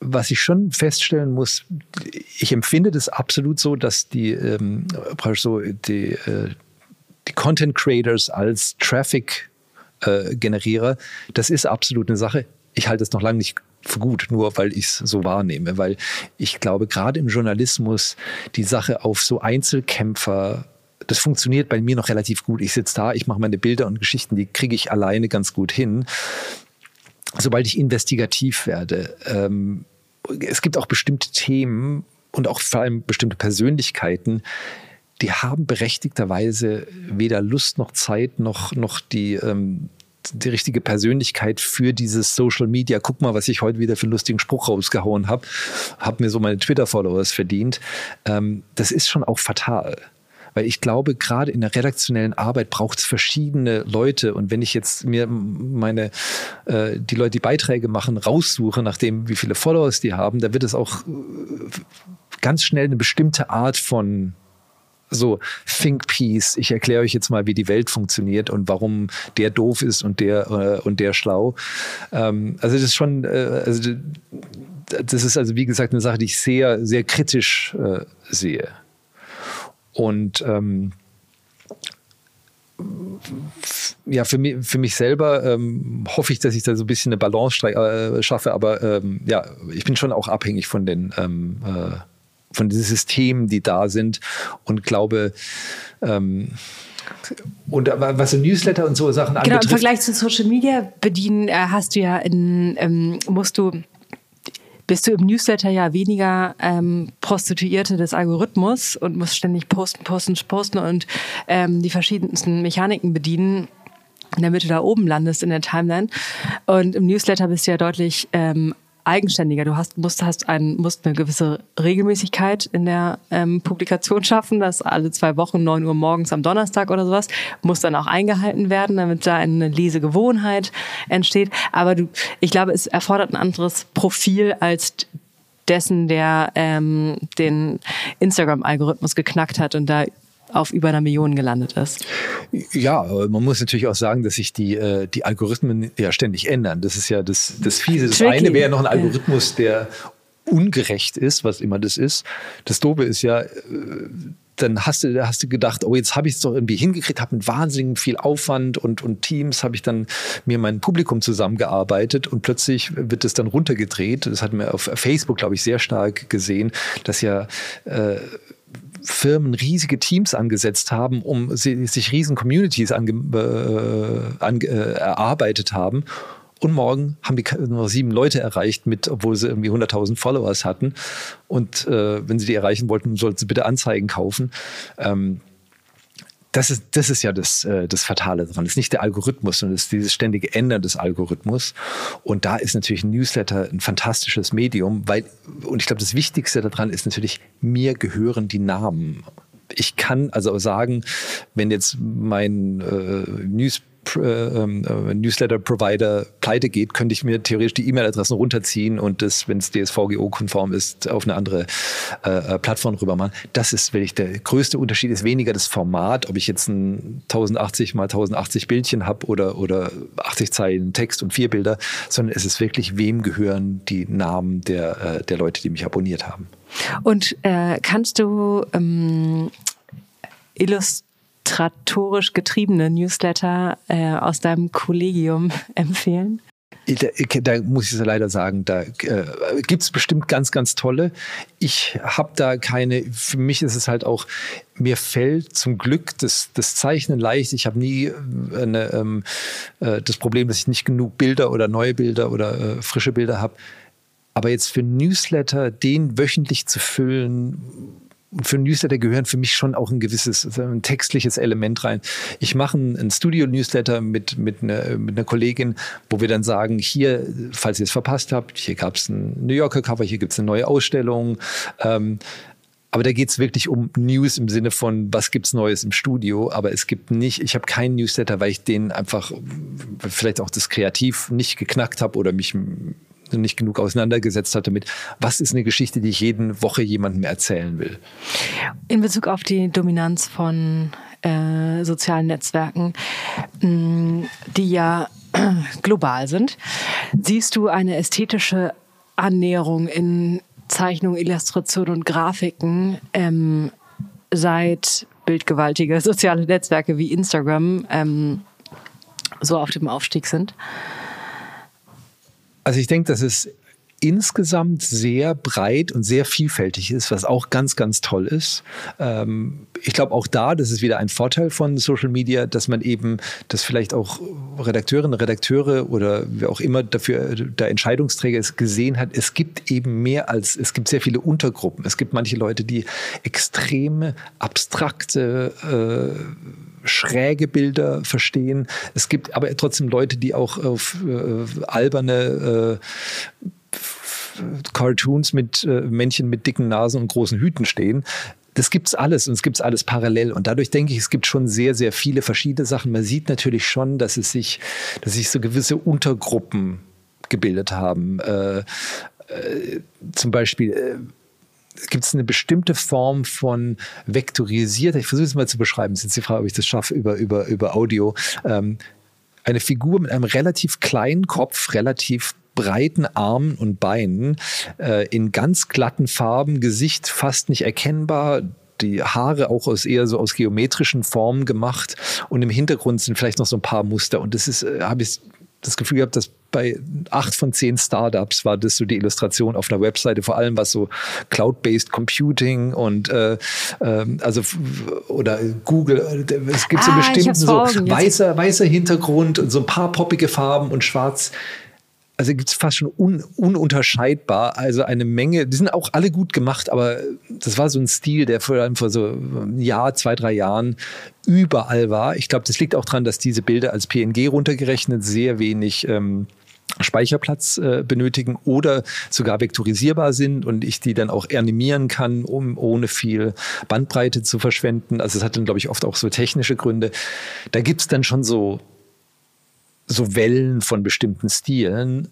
Was ich schon feststellen muss, ich empfinde das absolut so, dass die, ähm, so die, äh, die Content Creators als Traffic äh, Generierer, das ist absolut eine Sache. Ich halte es noch lange nicht gut, nur weil ich es so wahrnehme, weil ich glaube, gerade im Journalismus die Sache auf so Einzelkämpfer das funktioniert bei mir noch relativ gut. Ich sitze da, ich mache meine Bilder und Geschichten, die kriege ich alleine ganz gut hin. sobald ich investigativ werde, ähm, es gibt auch bestimmte Themen und auch vor allem bestimmte Persönlichkeiten, die haben berechtigterweise weder Lust noch Zeit noch, noch die, ähm, die richtige Persönlichkeit für dieses Social Media. Guck mal, was ich heute wieder für einen lustigen Spruch rausgehauen habe. Habe mir so meine Twitter-Followers verdient. Ähm, das ist schon auch fatal. Weil ich glaube, gerade in der redaktionellen Arbeit braucht es verschiedene Leute. Und wenn ich jetzt mir meine, äh, die Leute, die Beiträge machen, raussuche, nachdem wie viele Followers die haben, da wird es auch äh, ganz schnell eine bestimmte Art von so Think Piece. Ich erkläre euch jetzt mal, wie die Welt funktioniert und warum der doof ist und der äh, und der schlau. Ähm, also das ist schon, äh, also das ist also wie gesagt eine Sache, die ich sehr sehr kritisch äh, sehe. Und ähm, ja, für mich, für mich selber ähm, hoffe ich, dass ich da so ein bisschen eine Balance äh, schaffe, aber ähm, ja, ich bin schon auch abhängig von den ähm, äh, von den Systemen, die da sind und glaube, ähm, und was so Newsletter und so Sachen angeht. Genau, im Vergleich zu Social Media bedienen äh, hast du ja in, ähm, musst du bist du im Newsletter ja weniger ähm, Prostituierte des Algorithmus und musst ständig posten, posten, posten und ähm, die verschiedensten Mechaniken bedienen damit du da oben landest in der Timeline. Und im Newsletter bist du ja deutlich ähm, eigenständiger. Du hast, musst, hast ein, musst eine gewisse Regelmäßigkeit in der ähm, Publikation schaffen, dass alle zwei Wochen, neun Uhr morgens am Donnerstag oder sowas, muss dann auch eingehalten werden, damit da eine Lesegewohnheit entsteht. Aber du, ich glaube, es erfordert ein anderes Profil als dessen, der ähm, den Instagram-Algorithmus geknackt hat und da auf über einer Million gelandet ist. Ja, man muss natürlich auch sagen, dass sich die, äh, die Algorithmen ja ständig ändern. Das ist ja das, das Fiese. Das Tricky. eine wäre noch ein Algorithmus, der ungerecht ist, was immer das ist. Das Dobe ist ja, äh, dann hast du, hast du gedacht, oh, jetzt habe ich es doch irgendwie hingekriegt, habe mit wahnsinnig viel Aufwand und, und Teams, habe ich dann mir mein Publikum zusammengearbeitet und plötzlich wird es dann runtergedreht. Das hat man auf Facebook, glaube ich, sehr stark gesehen, dass ja äh, Firmen riesige Teams angesetzt haben, um sie, sich riesen Communities ange, äh, ange, äh, erarbeitet haben. Und morgen haben die nur sieben Leute erreicht, mit, obwohl sie irgendwie 100.000 Followers hatten. Und äh, wenn sie die erreichen wollten, sollten sie bitte Anzeigen kaufen. Ähm, das ist, das ist ja das, äh, das Fatale daran. Das ist nicht der Algorithmus, sondern das ist dieses ständige Ändern des Algorithmus. Und da ist natürlich ein Newsletter ein fantastisches Medium, weil, und ich glaube, das Wichtigste daran ist natürlich, mir gehören die Namen. Ich kann also sagen, wenn jetzt mein äh, News Newsletter-Provider pleite geht, könnte ich mir theoretisch die E-Mail-Adressen runterziehen und das, wenn es DSVGO-konform ist, auf eine andere äh, äh, Plattform rüber machen. Das ist wirklich der größte Unterschied, ist weniger das Format, ob ich jetzt ein 1080 mal 1080 Bildchen habe oder, oder 80 Zeilen Text und vier Bilder, sondern es ist wirklich, wem gehören die Namen der, äh, der Leute, die mich abonniert haben. Und äh, kannst du ähm, illustrieren, illustratorisch getriebene Newsletter äh, aus deinem Kollegium empfehlen? Da, da, muss ich leider sagen, da äh, gibt es bestimmt ganz, ganz tolle. Ich habe da keine, für mich ist es halt auch, mir fällt zum Glück das, das Zeichnen leicht. Ich habe nie äh, eine, ähm, äh, das Problem, dass ich nicht genug Bilder oder neue Bilder oder äh, frische Bilder habe. Aber jetzt für Newsletter, den wöchentlich zu füllen, für Newsletter gehören für mich schon auch ein gewisses ein textliches Element rein. Ich mache ein Studio-Newsletter mit, mit, einer, mit einer Kollegin, wo wir dann sagen, hier, falls ihr es verpasst habt, hier gab es ein New Yorker Cover, hier gibt es eine neue Ausstellung. Ähm, aber da geht es wirklich um News im Sinne von, was gibt's Neues im Studio. Aber es gibt nicht, ich habe keinen Newsletter, weil ich den einfach vielleicht auch das Kreativ nicht geknackt habe oder mich nicht genug auseinandergesetzt hatte mit, was ist eine Geschichte, die ich jeden Woche jemandem erzählen will. In Bezug auf die Dominanz von äh, sozialen Netzwerken, mh, mm, die ja global sind, siehst du eine ästhetische Annäherung in Zeichnung, Illustration und Grafiken ähm, seit bildgewaltige soziale Netzwerke wie Instagram ähm, so auf dem Aufstieg sind? Also ich denke, dass es insgesamt sehr breit und sehr vielfältig ist, was auch ganz, ganz toll ist. Ähm, ich glaube auch da, das ist wieder ein Vorteil von Social Media, dass man eben, dass vielleicht auch Redakteurinnen, Redakteure oder wer auch immer dafür der Entscheidungsträger ist, gesehen hat, es gibt eben mehr als, es gibt sehr viele Untergruppen. Es gibt manche Leute, die extreme, abstrakte, äh, schräge Bilder verstehen. Es gibt aber trotzdem Leute, die auch auf äh, alberne äh, Cartoons mit äh, Männchen mit dicken Nasen und großen Hüten stehen. Das gibt's alles und es gibt's alles parallel. Und dadurch denke ich, es gibt schon sehr, sehr viele verschiedene Sachen. Man sieht natürlich schon, dass es sich, dass sich so gewisse Untergruppen gebildet haben. Äh, äh, zum Beispiel äh, gibt es eine bestimmte Form von vektorisierter, ich versuche es mal zu beschreiben, es ist jetzt die Frage, ob ich das schaffe über, über, über Audio. Ähm, eine Figur mit einem relativ kleinen Kopf, relativ breiten Armen und Beinen, äh, in ganz glatten Farben, Gesicht fast nicht erkennbar, die Haare auch aus eher so aus geometrischen Formen gemacht und im Hintergrund sind vielleicht noch so ein paar Muster und das ist, äh, habe ich das Gefühl gehabt, dass bei acht von zehn Startups war das so die Illustration auf einer Webseite, vor allem was so Cloud-based Computing und äh, äh, also oder Google, es gibt ah, so bestimmten so weißer, weißer Hintergrund und so ein paar poppige Farben und schwarz also gibt es fast schon un, ununterscheidbar. Also eine Menge, die sind auch alle gut gemacht, aber das war so ein Stil, der vor allem vor so einem Jahr, zwei, drei Jahren überall war. Ich glaube, das liegt auch daran, dass diese Bilder als PNG runtergerechnet sehr wenig ähm, Speicherplatz äh, benötigen oder sogar vektorisierbar sind und ich die dann auch animieren kann, um ohne viel Bandbreite zu verschwenden. Also es hat dann, glaube ich, oft auch so technische Gründe. Da gibt es dann schon so so Wellen von bestimmten Stilen.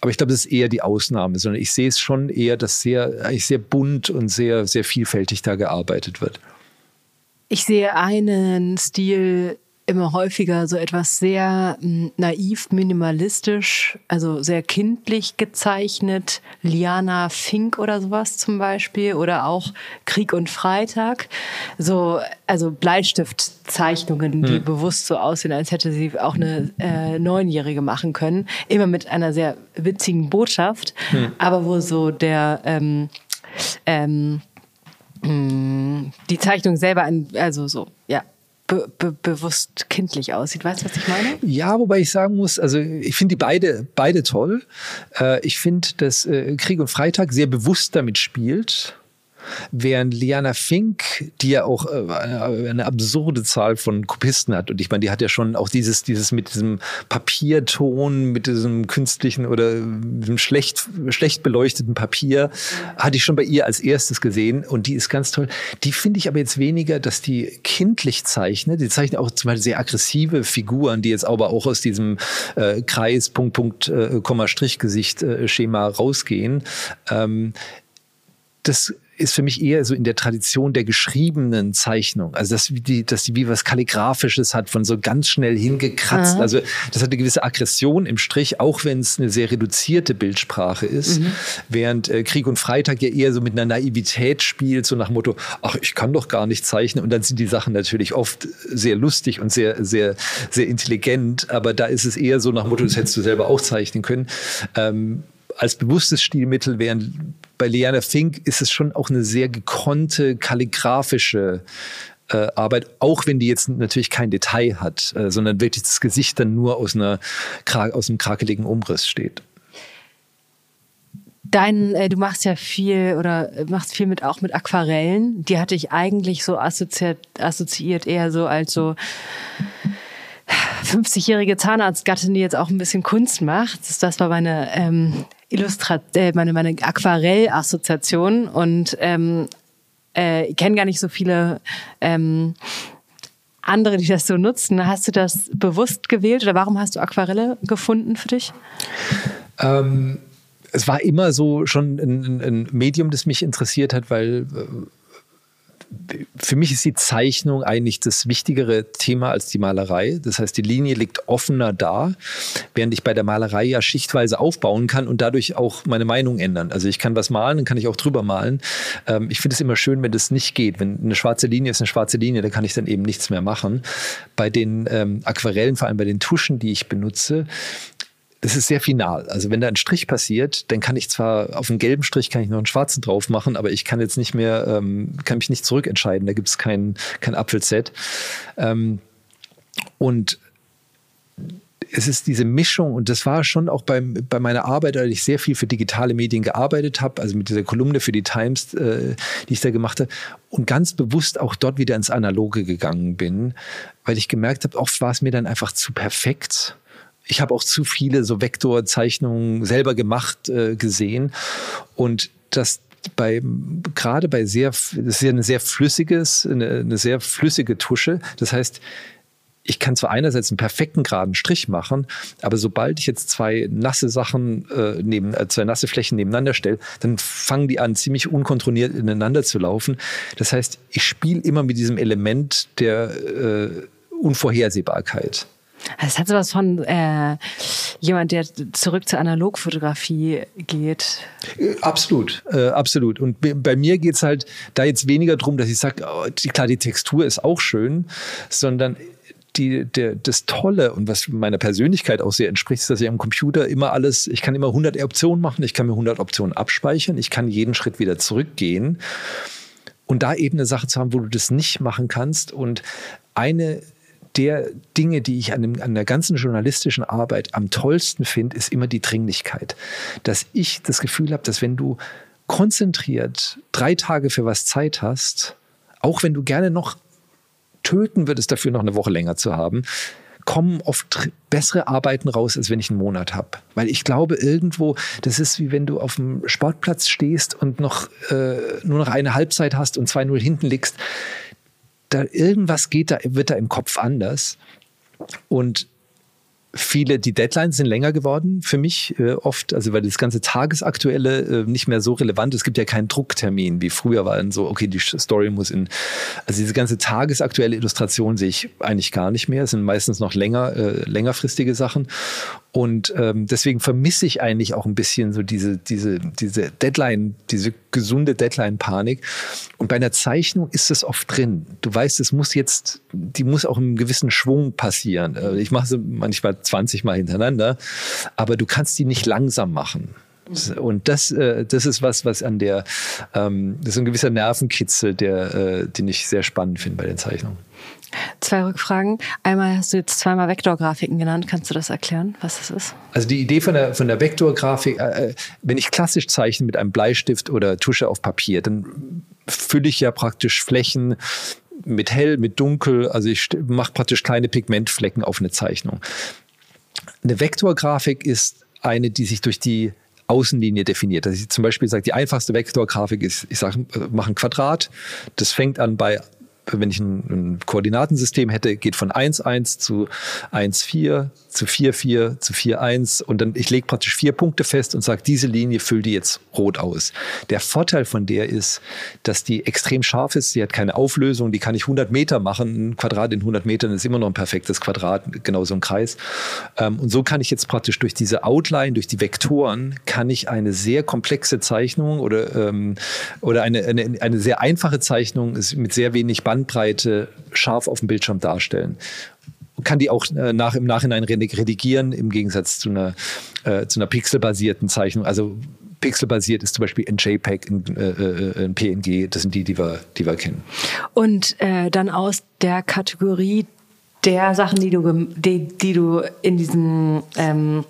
Aber ich glaube, das ist eher die Ausnahme, sondern ich sehe es schon eher, dass sehr, eigentlich sehr bunt und sehr, sehr vielfältig da gearbeitet wird. Ich sehe einen Stil immer häufiger so etwas sehr hm, naiv, minimalistisch, also sehr kindlich gezeichnet. Liana Fink oder sowas zum Beispiel oder auch Krieg und Freitag. So, also Bleistiftzeichnungen, die hm. bewusst so aussehen, als hätte sie auch eine äh, Neunjährige machen können. Immer mit einer sehr witzigen Botschaft, hm. aber wo so der ähm, ähm, hm, die Zeichnung selber, ein, also so, ja, be be bewusst kindlich aussieht. Weißt du, was ich meine? Ja, wobei ich sagen muss, also ich finde die beide, beide toll. Äh, ich finde, dass äh, Krieg und Freitag sehr bewusst damit spielt Während Liana Fink, die ja auch äh, eine absurde Zahl von Kopisten hat, und ich meine, die hat ja schon auch dieses, dieses mit diesem Papierton, mit diesem künstlichen oder diesem schlecht, schlecht beleuchteten Papier, hatte ich schon bei ihr als erstes gesehen und die ist ganz toll. Die finde ich aber jetzt weniger, dass die kindlich zeichnet. Die zeichnet auch zum Beispiel sehr aggressive Figuren, die jetzt aber auch aus diesem äh, Kreis, Punkt, Punkt, äh, Komma, Strich, Gesicht, äh, Schema rausgehen. Ähm, das ist für mich eher so in der Tradition der geschriebenen Zeichnung. Also, dass die, dass die wie was Kalligraphisches hat, von so ganz schnell hingekratzt. Aha. Also, das hat eine gewisse Aggression im Strich, auch wenn es eine sehr reduzierte Bildsprache ist. Mhm. Während äh, Krieg und Freitag ja eher so mit einer Naivität spielt, so nach dem Motto, ach, ich kann doch gar nicht zeichnen. Und dann sind die Sachen natürlich oft sehr lustig und sehr, sehr, sehr intelligent. Aber da ist es eher so nach dem Motto, das hättest du selber auch zeichnen können. Ähm, als bewusstes Stilmittel, während bei Liana Fink ist es schon auch eine sehr gekonnte, kalligraphische äh, Arbeit, auch wenn die jetzt natürlich kein Detail hat, äh, sondern wirklich das Gesicht dann nur aus, einer, aus einem krakeligen Umriss steht. Dein, äh, du machst ja viel oder machst viel mit auch mit Aquarellen. Die hatte ich eigentlich so assoziiert, assoziiert eher so als so 50-jährige Zahnarztgattin, die jetzt auch ein bisschen Kunst macht. Das, das war meine ähm, Illustrat äh, meine, meine Aquarell-Assoziation und ähm, äh, ich kenne gar nicht so viele ähm, andere, die das so nutzen. Hast du das bewusst gewählt oder warum hast du Aquarelle gefunden für dich? Ähm, es war immer so schon ein, ein, Medium, das mich interessiert hat, weil äh, für mich ist die Zeichnung eigentlich das wichtigere Thema als die Malerei. Das heißt, die Linie liegt offener da, während ich bei der Malerei ja schichtweise aufbauen kann und dadurch auch meine Meinung ändern. Also ich kann was malen, dann kann ich auch drüber malen. Ähm, ich finde es immer schön, wenn das nicht geht. Wenn eine schwarze Linie ist eine schwarze Linie, dann kann ich dann eben nichts mehr machen. Bei den ähm, Aquarellen, vor allem bei den Tuschen, die ich benutze, das ist sehr final. Also wenn da ein Strich passiert, dann kann ich zwar auf einen gelben Strich kann ich noch einen schwarzen drauf machen, aber ich kann jetzt nicht mehr, ähm, kann mich nicht zurückentscheiden. Da gibt es kein, kein Apfelset. Ähm, und es ist diese Mischung und das war schon auch beim, bei meiner Arbeit, weil ich sehr viel für digitale Medien gearbeitet habe, also mit dieser Kolumne für die Times, äh, die ich da gemacht habe und ganz bewusst auch dort wieder ins Analoge gegangen bin, weil ich gemerkt habe, oft war es mir dann einfach zu perfekt. Ich habe auch zu viele so Vektorzeichnungen selber gemacht äh, gesehen und das bei gerade bei sehr, das ist ja eine sehr flüssiges, eine, eine sehr flüssige Tusche. Das heißt, ich kann zwar einerseits einen perfekten geraden Strich machen, aber sobald ich jetzt zwei nasse Sachen äh, neben, äh, zwei nasse Flächen nebeneinander stelle, dann fangen die an, ziemlich unkontrolliert ineinander zu laufen. Das heißt, ich spiele immer mit diesem Element der äh, Unvorhersehbarkeit. Es hat sowas von äh, jemand, der zurück zur Analogfotografie geht. Äh, absolut, äh, absolut. Und bei mir geht es halt da jetzt weniger darum, dass ich sage, oh, klar, die Textur ist auch schön, sondern die, der, das Tolle und was meiner Persönlichkeit auch sehr entspricht, ist, dass ich am Computer immer alles, ich kann immer 100 Optionen machen, ich kann mir 100 Optionen abspeichern, ich kann jeden Schritt wieder zurückgehen. Und da eben eine Sache zu haben, wo du das nicht machen kannst. Und eine der Dinge, die ich an, dem, an der ganzen journalistischen Arbeit am tollsten finde, ist immer die Dringlichkeit. Dass ich das Gefühl habe, dass wenn du konzentriert drei Tage für was Zeit hast, auch wenn du gerne noch töten würdest, dafür noch eine Woche länger zu haben, kommen oft bessere Arbeiten raus, als wenn ich einen Monat habe. Weil ich glaube, irgendwo, das ist wie wenn du auf dem Sportplatz stehst und noch äh, nur noch eine Halbzeit hast und 2-0 hinten liegst. Da irgendwas geht da, wird da im Kopf anders. Und viele, die Deadlines sind länger geworden für mich äh, oft, also weil das ganze Tagesaktuelle äh, nicht mehr so relevant ist. Es gibt ja keinen Drucktermin, wie früher war so, okay, die Story muss in, also diese ganze tagesaktuelle Illustration sehe ich eigentlich gar nicht mehr. Es sind meistens noch länger, äh, längerfristige Sachen. Und ähm, deswegen vermisse ich eigentlich auch ein bisschen so diese, diese, diese Deadline, diese gesunde Deadline-Panik. Und bei einer Zeichnung ist es oft drin. Du weißt, es muss jetzt, die muss auch im gewissen Schwung passieren. Äh, ich mache sie manchmal 20 Mal hintereinander, aber du kannst die nicht langsam machen. Und das, äh, das ist was, was an der, ähm, das ist ein gewisser Nervenkitzel, der, äh, den ich sehr spannend finde bei den Zeichnungen. Zwei Rückfragen. Einmal hast du jetzt zweimal Vektorgrafiken genannt. Kannst du das erklären, was das ist? Also die Idee von der, von der Vektorgrafik, äh, äh wenn ich klassisch zeichne mit einem Bleistift oder Tusche auf Papier, dann fülle ich ja praktisch Flächen mit hell, mit dunkel. Also ich mache praktisch kleine Pigmentflecken auf eine Zeichnung. Eine Vektorgrafik ist eine, die sich durch die Außenlinie definiert. Dass ich zum Beispiel sage, die einfachste Vektorgrafik ist, ich sage, äh, mache ein Quadrat. Das fängt an bei wenn ich ein, ein Koordinatensystem hätte, geht von 1,1 zu 1,4 zu 4,4 zu 4,1 und dann ich lege praktisch vier Punkte fest und sage, diese Linie füllt die jetzt rot aus. Der Vorteil von der ist, dass die extrem scharf ist, sie hat keine Auflösung, die kann ich 100 Meter machen, ein Quadrat in 100 Metern ist immer noch ein perfektes Quadrat, genauso ein Kreis. Ähm, und so kann ich jetzt praktisch durch diese Outline, durch die Vektoren, kann ich eine sehr komplexe Zeichnung oder, ähm, oder eine, eine, eine sehr einfache Zeichnung mit sehr wenig Bandbreite scharf auf dem Bildschirm darstellen kann die auch äh, nach, im Nachhinein redigieren, im Gegensatz zu einer, äh, zu einer pixelbasierten Zeichnung. Also pixelbasiert ist zum Beispiel ein JPEG, ein, äh, äh ein PNG, das sind die, die wir, die wir kennen. Und äh, dann aus der Kategorie der Sachen, die du, die, die du in diesem ähm,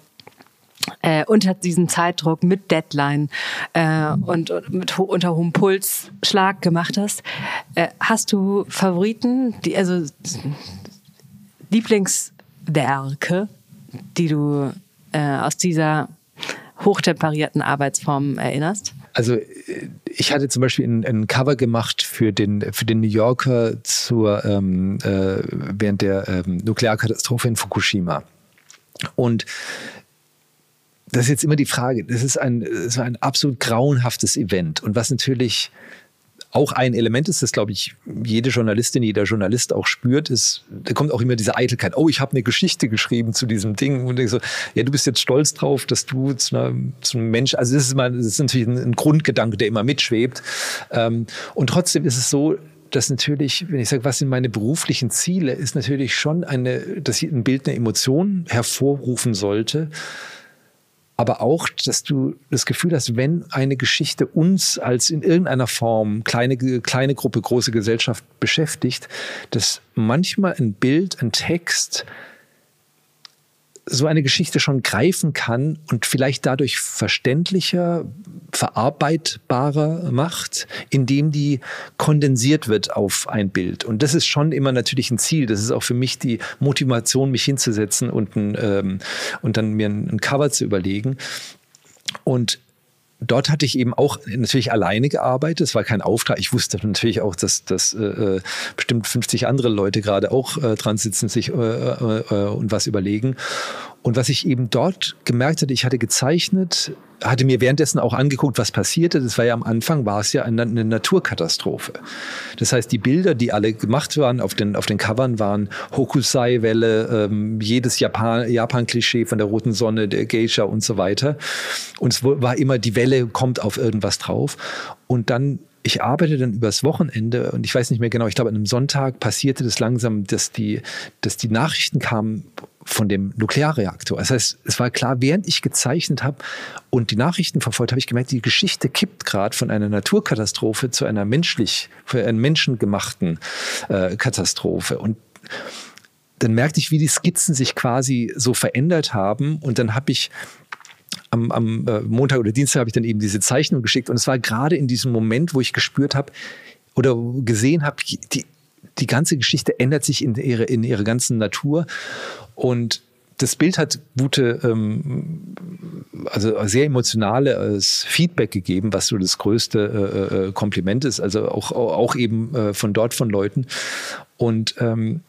äh, unter diesem Zeitdruck mit Deadline äh, und, und mit unter hohem Puls Schlag gemacht hast, äh, hast du Favoriten, die also Lieblingswerke, die du äh, aus dieser hochtemperierten Arbeitsform erinnerst? Also ich hatte zum Beispiel ein, ein, Cover gemacht für den, für den New Yorker zur, ähm, äh, während der ähm, Nuklearkatastrophe in Fukushima. Und das ist jetzt immer die Frage. Das ist ein, das war ein absolut grauenhaftes Event. Und was natürlich auch ein Element ist, das, glaube ich, jede Journalistin, jeder Journalist auch spürt, ist, da kommt auch immer diese Eitelkeit. Oh, ich habe eine Geschichte geschrieben zu diesem Ding. Und ich so, ja, du bist jetzt stolz drauf, dass du zu, einer, zu einem Mensch, also das ist, mal, das ist natürlich ein, ein Grundgedanke, der immer mitschwebt. Ähm, und trotzdem ist es so, dass natürlich, wenn ich sage, was sind meine beruflichen Ziele, ist natürlich schon eine, dass ein Bild eine Emotion hervorrufen sollte aber auch, dass du das Gefühl hast, wenn eine Geschichte uns als in irgendeiner Form kleine, kleine Gruppe, große Gesellschaft beschäftigt, dass manchmal ein Bild, ein Text, so eine Geschichte schon greifen kann und vielleicht dadurch verständlicher, verarbeitbarer macht, indem die kondensiert wird auf ein Bild. Und das ist schon immer natürlich ein Ziel. Das ist auch für mich die Motivation, mich hinzusetzen und, ein, ähm, und dann mir ein, ein Cover zu überlegen. Und dort hatte ich eben auch natürlich alleine gearbeitet. Es war kein Auftrag. Ich wusste natürlich auch, dass, dass äh, bestimmt 50 andere Leute gerade auch äh, dran sitzen, sich äh, äh, äh, und was überlegen. Und was ich eben dort gemerkt hatte, ich hatte gezeichnet, hatte mir währenddessen auch angeguckt, was passierte. Das war ja am Anfang, war es ja eine, eine Naturkatastrophe. Das heißt, die Bilder, die alle gemacht waren auf den, auf den Covern, waren Hokusai-Welle, ähm, jedes Japan-Klischee Japan von der roten Sonne, der Geisha und so weiter. Und es war immer, die Welle kommt auf irgendwas drauf. Und dann ich arbeite dann übers Wochenende und ich weiß nicht mehr genau, ich glaube, an einem Sonntag passierte das langsam, dass die, dass die Nachrichten kamen von dem Nuklearreaktor. Das heißt, es war klar, während ich gezeichnet habe und die Nachrichten verfolgt, habe ich gemerkt, die Geschichte kippt gerade von einer Naturkatastrophe zu einer menschlich, für einen menschengemachten äh, Katastrophe. Und dann merkte ich, wie die Skizzen sich quasi so verändert haben. Und dann habe ich am, am äh, Montag oder Dienstag habe ich dann eben diese Zeichnung geschickt. Und es war gerade in diesem Moment, wo ich gespürt habe oder gesehen habe, die, die ganze Geschichte ändert sich in ihre, in ihre ganzen Natur. Und das Bild hat gute, ähm, also sehr emotionales Feedback gegeben, was so das größte äh, äh Kompliment ist, also auch, auch eben äh, von dort von Leuten. Und ähm,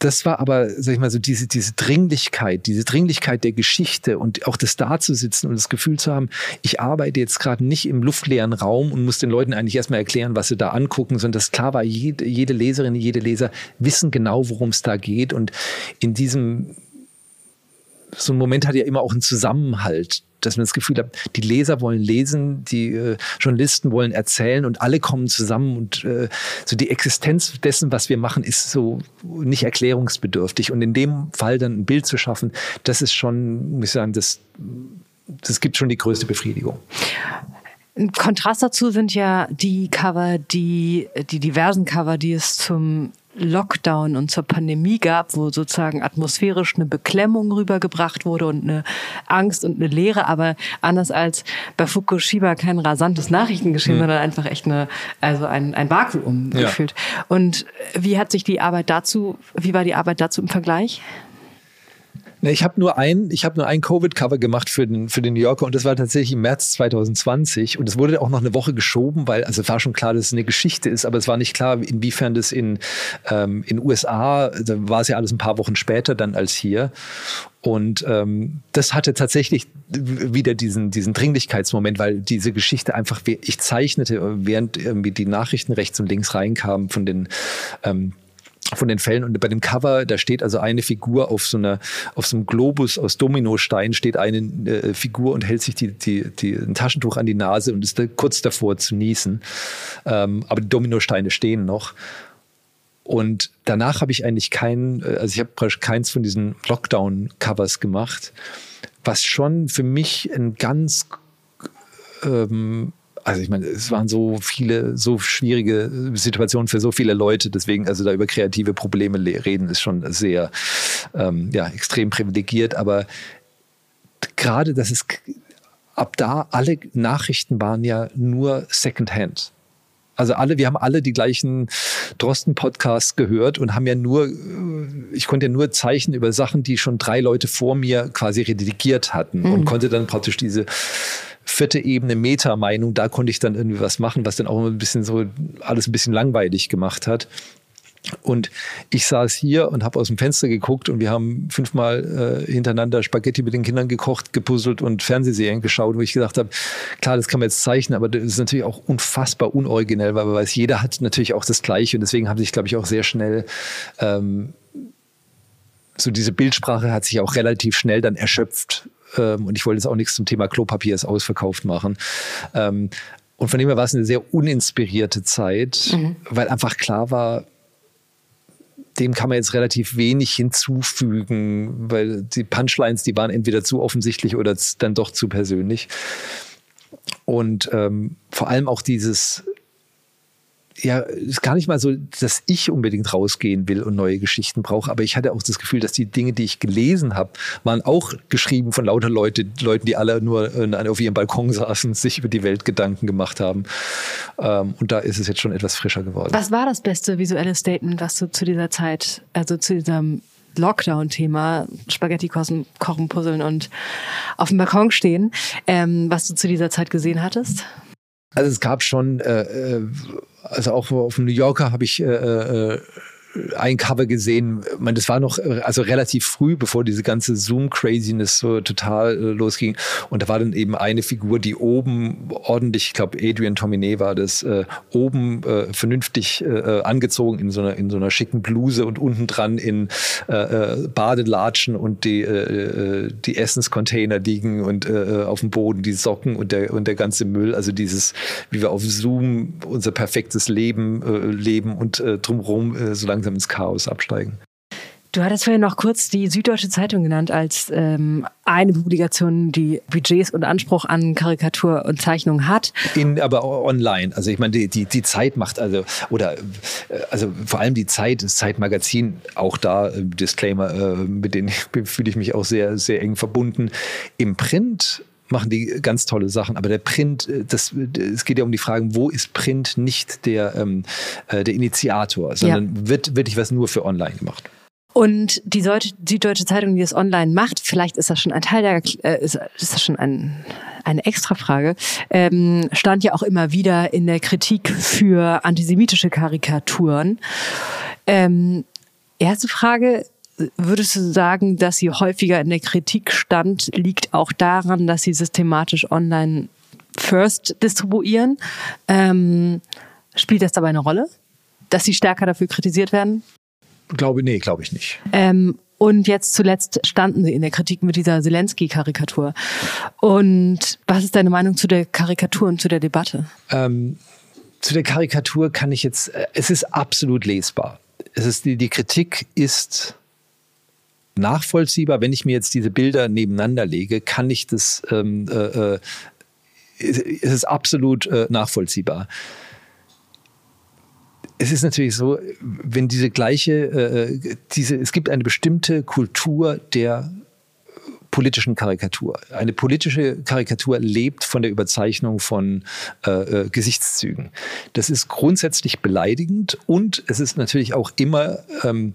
das war aber, sag ich mal, so diese, diese Dringlichkeit, diese Dringlichkeit der Geschichte und auch das Dazusitzen und das Gefühl zu haben, ich arbeite jetzt gerade nicht im luftleeren Raum und muss den Leuten eigentlich erstmal erklären, was sie da angucken, sondern das klar war, jede, jede Leserin, jede Leser wissen genau, worum es da geht. Und in diesem so ein Moment hat ja immer auch einen Zusammenhalt dass man das Gefühl hat, die Leser wollen lesen, die äh, Journalisten wollen erzählen und alle kommen zusammen und äh, so die Existenz dessen, was wir machen, ist so nicht erklärungsbedürftig. Und in dem Fall dann ein Bild zu schaffen, das ist schon, muss ich sagen, das, das gibt schon die größte Befriedigung. Ein Kontrast dazu sind ja die Cover, die, die diversen Cover, die es zum Lockdown und zur Pandemie gab, wo sozusagen atmosphärisch eine Beklemmung rübergebracht wurde und eine Angst und eine Leere, aber anders als bei Fukushima kein rasantes Nachrichtengeschehen, mhm. sondern einfach echt eine, also ein, ein Vakuum ja. gefühlt. Und wie hat sich die Arbeit dazu, wie war die Arbeit dazu im Vergleich? Ne, ich habe nur ein, ich habe nur ein Covid-Cover gemacht für den, für den New Yorker und das war tatsächlich im März 2020 und es wurde auch noch eine Woche geschoben, weil also war schon klar, dass es eine Geschichte ist, aber es war nicht klar, inwiefern das in ähm, in USA, da war es ja alles ein paar Wochen später dann als hier und ähm, das hatte tatsächlich wieder diesen, diesen Dringlichkeitsmoment, weil diese Geschichte einfach, ich zeichnete, während irgendwie die Nachrichten rechts und links reinkamen von den ähm, von den Fällen und bei dem Cover, da steht also eine Figur auf so einer, auf so einem Globus aus Dominostein steht eine äh, Figur und hält sich die, die, die, ein Taschentuch an die Nase und ist da kurz davor zu niesen. Ähm, aber die Dominosteine stehen noch. Und danach habe ich eigentlich keinen, äh, also ich habe keins von diesen Lockdown-Covers gemacht, was schon für mich ein ganz ähm, also ich meine, es waren so viele, so schwierige Situationen für so viele Leute. Deswegen, also da über kreative Probleme reden, ist schon sehr, ähm, ja, extrem privilegiert. Aber gerade, dass es ab da alle Nachrichten waren ja nur Secondhand. Also alle, wir haben alle die gleichen Drosten-Podcasts gehört und haben ja nur, ich konnte ja nur Zeichen über Sachen, die schon drei Leute vor mir quasi redigiert hatten mhm. und konnte dann praktisch diese vierte Ebene Meta-Meinung, da konnte ich dann irgendwie was machen, was dann auch ein bisschen so alles ein bisschen langweilig gemacht hat. Und ich saß hier und habe aus dem Fenster geguckt und wir haben fünfmal äh, hintereinander Spaghetti mit den Kindern gekocht, gepuzzelt und Fernsehserien geschaut, wo ich gesagt habe, klar, das kann man jetzt zeichnen, aber das ist natürlich auch unfassbar unoriginell, weil man weiß, jeder hat natürlich auch das Gleiche und deswegen haben sich, glaube ich, auch sehr schnell ähm, so diese Bildsprache hat sich auch relativ schnell dann erschöpft ähm, und ich wollte jetzt auch nichts zum Thema Klopapier ist ausverkauft machen. Ähm, und von dem her war es eine sehr uninspirierte Zeit, mhm. weil einfach klar war, dem kann man jetzt relativ wenig hinzufügen, weil die Punchlines, die waren entweder zu offensichtlich oder dann doch zu persönlich. Und ähm, vor allem auch dieses, ja, ist gar nicht mal so, dass ich unbedingt rausgehen will und neue Geschichten brauche, aber ich hatte auch das Gefühl, dass die Dinge, die ich gelesen habe, waren auch geschrieben von lauter Leute, Leuten, die alle nur äh, auf ihrem Balkon saßen, sich über die Welt Gedanken gemacht haben. Ähm, und da ist es jetzt schon etwas frischer geworden. Was war das beste visuelle Statement, was du zu dieser Zeit, also zu diesem Lockdown-Thema, Spaghetti kochen, kochen, puzzeln und auf dem Balkon stehen, ähm, was du zu dieser Zeit gesehen hattest? Also es gab schon, äh, äh also auch auf dem New Yorker habe ich äh, äh ein Cover gesehen. Ich das war noch äh, also relativ früh, bevor diese ganze Zoom-Craziness so total äh, losging. Und da war dann eben eine Figur, die oben ordentlich, ich glaube Adrian Tominé war das, äh, oben äh, vernünftig äh, angezogen in so einer in so einer schicken Bluse und unten dran in äh, Badelatschen und die die Essenscontainer liegen und auf dem Boden die Socken und der und der ganze Müll. Also dieses, wie wir auf Zoom unser perfektes Leben leben und drumherum so lange langsam ins Chaos absteigen. Du hattest vorhin noch kurz die Süddeutsche Zeitung genannt als ähm, eine Publikation, die Budgets und Anspruch an Karikatur und Zeichnung hat. In, aber online. Also ich meine, die, die, die Zeit macht also, oder äh, also vor allem die Zeit, das Zeitmagazin, auch da, äh, Disclaimer, äh, mit denen fühle ich mich auch sehr, sehr eng verbunden. Im Print machen die ganz tolle Sachen. Aber der Print, äh, das, es geht ja um die Fragen, wo ist Print nicht der, ähm, äh, der Initiator, sondern ja. wird wirklich was nur für online gemacht. Und die Süddeutsche Zeitung, die das online macht, vielleicht ist das schon ein Teil der, äh, ist, ist das schon ein, eine Extrafrage, ähm, stand ja auch immer wieder in der Kritik für antisemitische Karikaturen. Ähm, erste Frage, Würdest du sagen, dass sie häufiger in der Kritik stand, liegt auch daran, dass sie systematisch online first distribuieren? Ähm, spielt das dabei eine Rolle, dass sie stärker dafür kritisiert werden? Glaube, nee, glaube ich nicht. Ähm, und jetzt zuletzt standen sie in der Kritik mit dieser Zelensky-Karikatur. Und was ist deine Meinung zu der Karikatur und zu der Debatte? Ähm, zu der Karikatur kann ich jetzt, äh, es ist absolut lesbar. Es ist die, die Kritik ist nachvollziehbar. Wenn ich mir jetzt diese Bilder nebeneinander lege, kann ich das, ähm, äh, äh es ist absolut äh, nachvollziehbar. Es ist natürlich so, wenn diese gleiche, äh, diese, es gibt eine bestimmte Kultur der politischen Karikatur. Eine politische Karikatur lebt von der Überzeichnung von äh, äh, Gesichtszügen. Das ist grundsätzlich beleidigend und es ist natürlich auch immer ähm,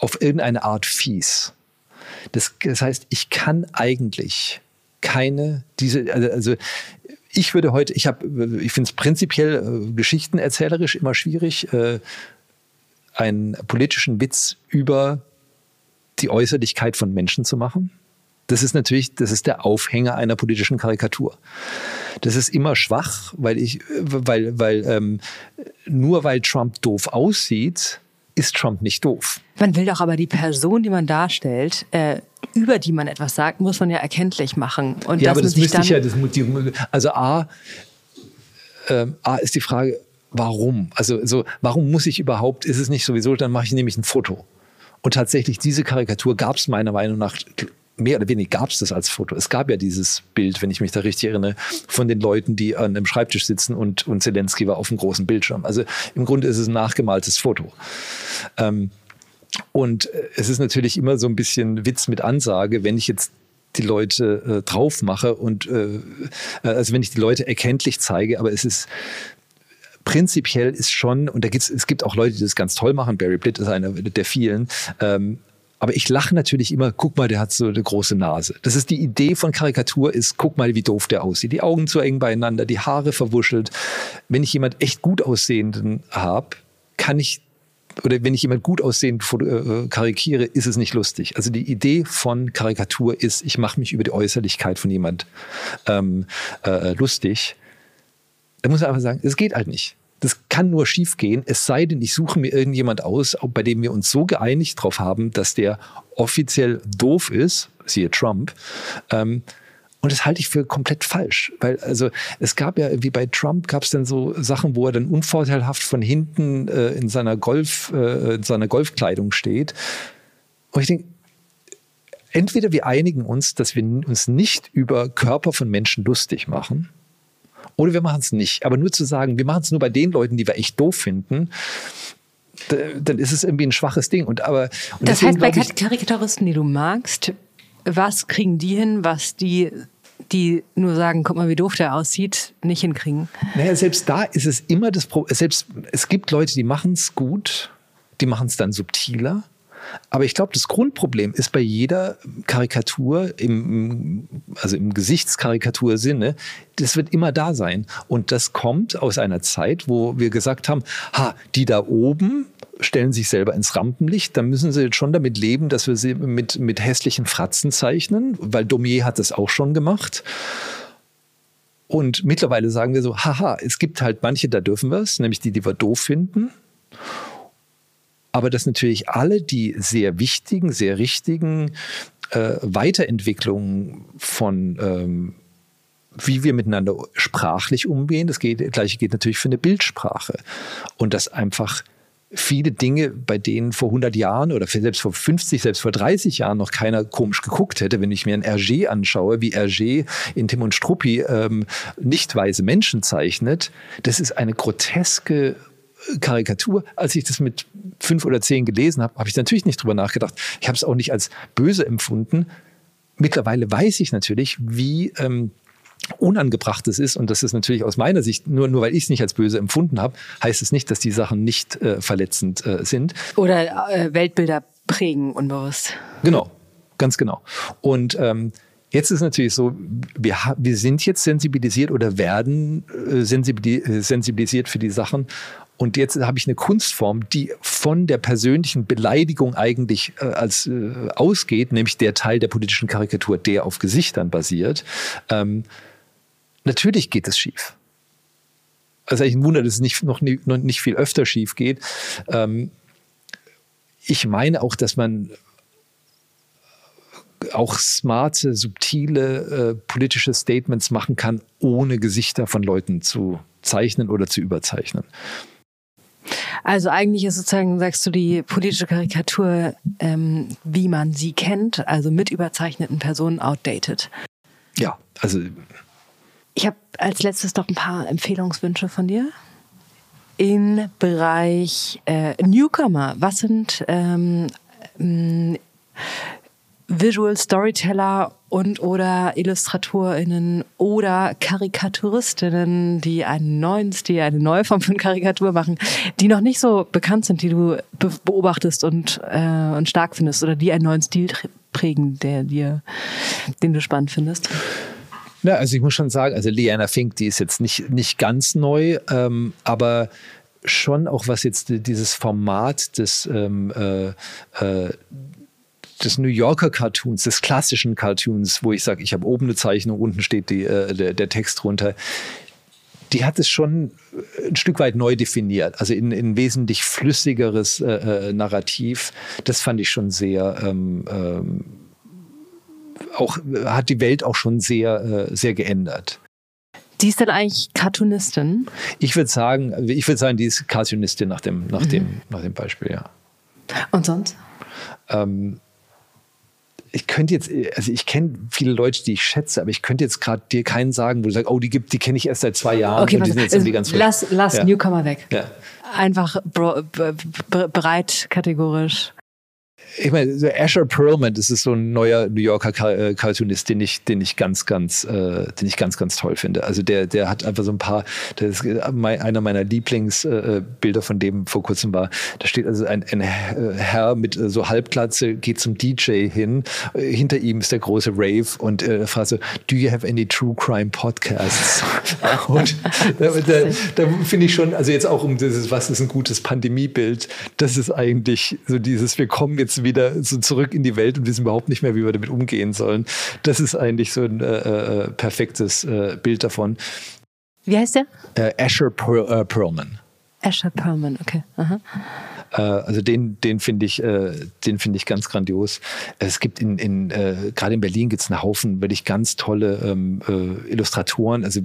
auf irgendeine Art fies. Das, das heißt, ich kann eigentlich keine diese also, also ich würde heute ich habe ich finde es prinzipiell äh, geschichtenerzählerisch immer schwierig äh, einen politischen Witz über die Äußerlichkeit von Menschen zu machen. Das ist natürlich, das ist der Aufhänger einer politischen Karikatur. Das ist immer schwach, weil ich, weil, weil ähm, nur weil Trump doof aussieht, ist Trump nicht doof. Man will doch aber die Person, die man darstellt, äh, über die man etwas sagt, muss man ja erkenntlich machen. Und ja, aber das müsste ich ja, das, also A, äh, A ist die Frage, warum? Also so, warum muss ich überhaupt, ist es nicht sowieso, dann mache ich nämlich ein Foto. Und tatsächlich, diese Karikatur gab es meiner Meinung nach mehr oder weniger gab es das als Foto. Es gab ja dieses Bild, wenn ich mich da richtig erinnere, von den Leuten, die an einem Schreibtisch sitzen und, und Zelensky war auf dem großen Bildschirm. Also im Grunde ist es ein nachgemaltes Foto. Ähm, und äh, es ist natürlich immer so ein bisschen Witz mit Ansage, wenn ich jetzt die Leute äh, drauf mache und äh, also wenn ich die Leute erkenntlich zeige, aber es ist prinzipiell ist schon, und da gibt's, es gibt auch Leute, die das ganz toll machen, Barry Blitt ist einer der vielen, ähm, aber ich lache natürlich immer, guck mal, der hat so eine große Nase. Das ist die Idee von Karikatur ist, guck mal, wie doof der aussieht. Die Augen zu eng beieinander, die Haare verwuschelt. Wenn ich jemand echt gut aussehenden habe, kann ich oder wenn ich jemand gut aussehend äh, karikiere, ist es nicht lustig. Also die Idee von Karikatur ist, ich mache mich über die Äußerlichkeit von jemand ähm, äh, lustig. Da muss man einfach sagen, es geht halt nicht. Das kann nur schiefgehen, es sei denn, ich suche mir irgendjemand aus, bei dem wir uns so geeinigt drauf haben, dass der offiziell doof ist, siehe Trump, ähm, Und das halte ich für komplett falsch, weil also es gab ja wie bei Trump gab es dann so Sachen, wo er dann unvorteilhaft von hinten äh, in seiner Golf äh, in seiner Golfkleidung steht. Und ich denke, entweder wir einigen uns, dass wir uns nicht über Körper von Menschen lustig machen, oder wir machen es nicht. Aber nur zu sagen, wir machen es nur bei den Leuten, die wir echt doof finden, dann ist es irgendwie ein schwaches Ding. Und aber und das heißt, bei Karikaturisten, die du magst, was kriegen die hin, was die die nur sagen, guck mal, wie doof der aussieht, nicht hinkriegen. Naja, selbst da ist es immer das Problem. Selbst es gibt Leute, die machen es gut, die machen es dann subtiler. Aber ich glaube, das Grundproblem ist bei jeder Karikatur, im, also im Gesichtskarikatursinne, das wird immer da sein. Und das kommt aus einer Zeit, wo wir gesagt haben, ha, die da oben, stellen sich selber ins Rampenlicht, dann müssen sie jetzt schon damit leben, dass wir sie mit, mit hässlichen Fratzen zeichnen, weil Domier hat das auch schon gemacht. Und mittlerweile sagen wir so, haha, es gibt halt manche, da dürfen wir es, nämlich die, die wir doof finden aber dass natürlich alle die sehr wichtigen, sehr richtigen äh, Weiterentwicklungen von ähm, wie wir miteinander sprachlich umgehen. Das, geht, das gleiche geht natürlich für eine Bildsprache. Und dass einfach viele Dinge, bei denen vor 100 Jahren oder selbst vor 50, selbst vor 30 Jahren noch keiner komisch geguckt hätte, wenn ich mir ein Hergé anschaue, wie Hergé in Tim und Struppi ähm, nicht weise Menschen zeichnet, das ist eine groteske Karikatur. Als ich das mit fünf oder zehn gelesen habe, habe ich natürlich nicht drüber nachgedacht. Ich habe es auch nicht als böse empfunden. Mittlerweile weiß ich natürlich, wie ähm, unangebracht es ist und das ist natürlich aus meiner Sicht, nur, nur weil ich es nicht als böse empfunden habe, heißt es nicht, dass die Sachen nicht äh, verletzend äh, sind. Oder äh, Weltbilder prägen unbewusst. Genau, ganz genau. Und ähm, Jetzt ist natürlich so, wir, wir sind jetzt sensibilisiert oder werden äh, äh, sensibilisiert für die Sachen und jetzt habe ich eine Kunstform, die von der persönlichen Beleidigung eigentlich äh, als äh, ausgeht, nämlich der Teil der politischen Karikatur, der auf Gesichtern basiert. Ähm, natürlich geht es schief. Also eigentlich ein Wunder, dass es nicht, noch, nie, noch nicht viel öfter schief geht. Ähm, ich meine auch, dass man auch smarte, subtile äh, politische Statements machen kann, ohne Gesichter von Leuten zu zeichnen oder zu überzeichnen. Also eigentlich ist sozusagen, sagst du, die politische Karikatur, ähm, wie man sie kennt, also mit überzeichneten Personen outdated. Ja, also. Ich habe als letztes noch ein paar Empfehlungswünsche von dir. Im Bereich äh, Newcomer, was sind ähm, Visual Storyteller und oder Illustratorinnen oder Karikaturistinnen, die einen neuen Stil, eine neue Form von Karikatur machen, die noch nicht so bekannt sind, die du beobachtest und, äh, und stark findest oder die einen neuen Stil prägen, der dir, den du spannend findest? Ja, also ich muss schon sagen, also Liana Fink, die ist jetzt nicht, nicht ganz neu, ähm, aber schon auch was jetzt dieses Format des ähm, äh, äh, des New Yorker Cartoons, des klassischen Cartoons, wo ich sage, ich habe oben eine Zeichnung, unten steht die, äh, der, der Text drunter die hat es schon ein Stück weit neu definiert, also in ein wesentlich flüssigeres äh, äh, Narrativ. Das fand ich schon sehr, ähm, ähm, auch hat die Welt auch schon sehr, äh, sehr geändert. Die ist denn eigentlich Cartoonistin? Ich würde sagen, ich würde sagen, die ist Cartoonistin nach dem, nach mhm. dem, nach dem Beispiel, ja. Und sonst? Ähm, ich könnte jetzt, also ich kenne viele Leute, die ich schätze, aber ich könnte jetzt gerade dir keinen sagen, wo du sagst, oh, die gibt, die kenne ich erst seit zwei Jahren. Okay, und die sind jetzt irgendwie ganz lass, lass ja. Newcomer weg. Ja. Einfach breit kategorisch ich meine, so Asher Perlman, das ist so ein neuer New Yorker äh, Cartoonist, den ich, den ich ganz, ganz, äh, den ich ganz, ganz toll finde. Also der, der hat einfach so ein paar, das ist einer meiner Lieblingsbilder äh, von dem vor kurzem war. Da steht also ein, ein Herr mit so Halbglatze, geht zum DJ hin. Hinter ihm ist der große Rave und er fragt so, do you have any true crime podcasts? und da, da, da finde ich schon, also jetzt auch um dieses, was ist ein gutes Pandemiebild, das ist eigentlich so dieses, wir kommen jetzt wieder so zurück in die Welt und wissen überhaupt nicht mehr, wie wir damit umgehen sollen. Das ist eigentlich so ein äh, äh perfektes äh, Bild davon. Wie heißt der? Äh, Asher per äh, Perlman. Asher Perlman, okay. Äh, also den, den finde ich, äh, den finde ich ganz grandios. Es gibt in, in äh, gerade in Berlin gibt es einen Haufen wirklich ganz tolle ähm, äh, Illustratoren. Also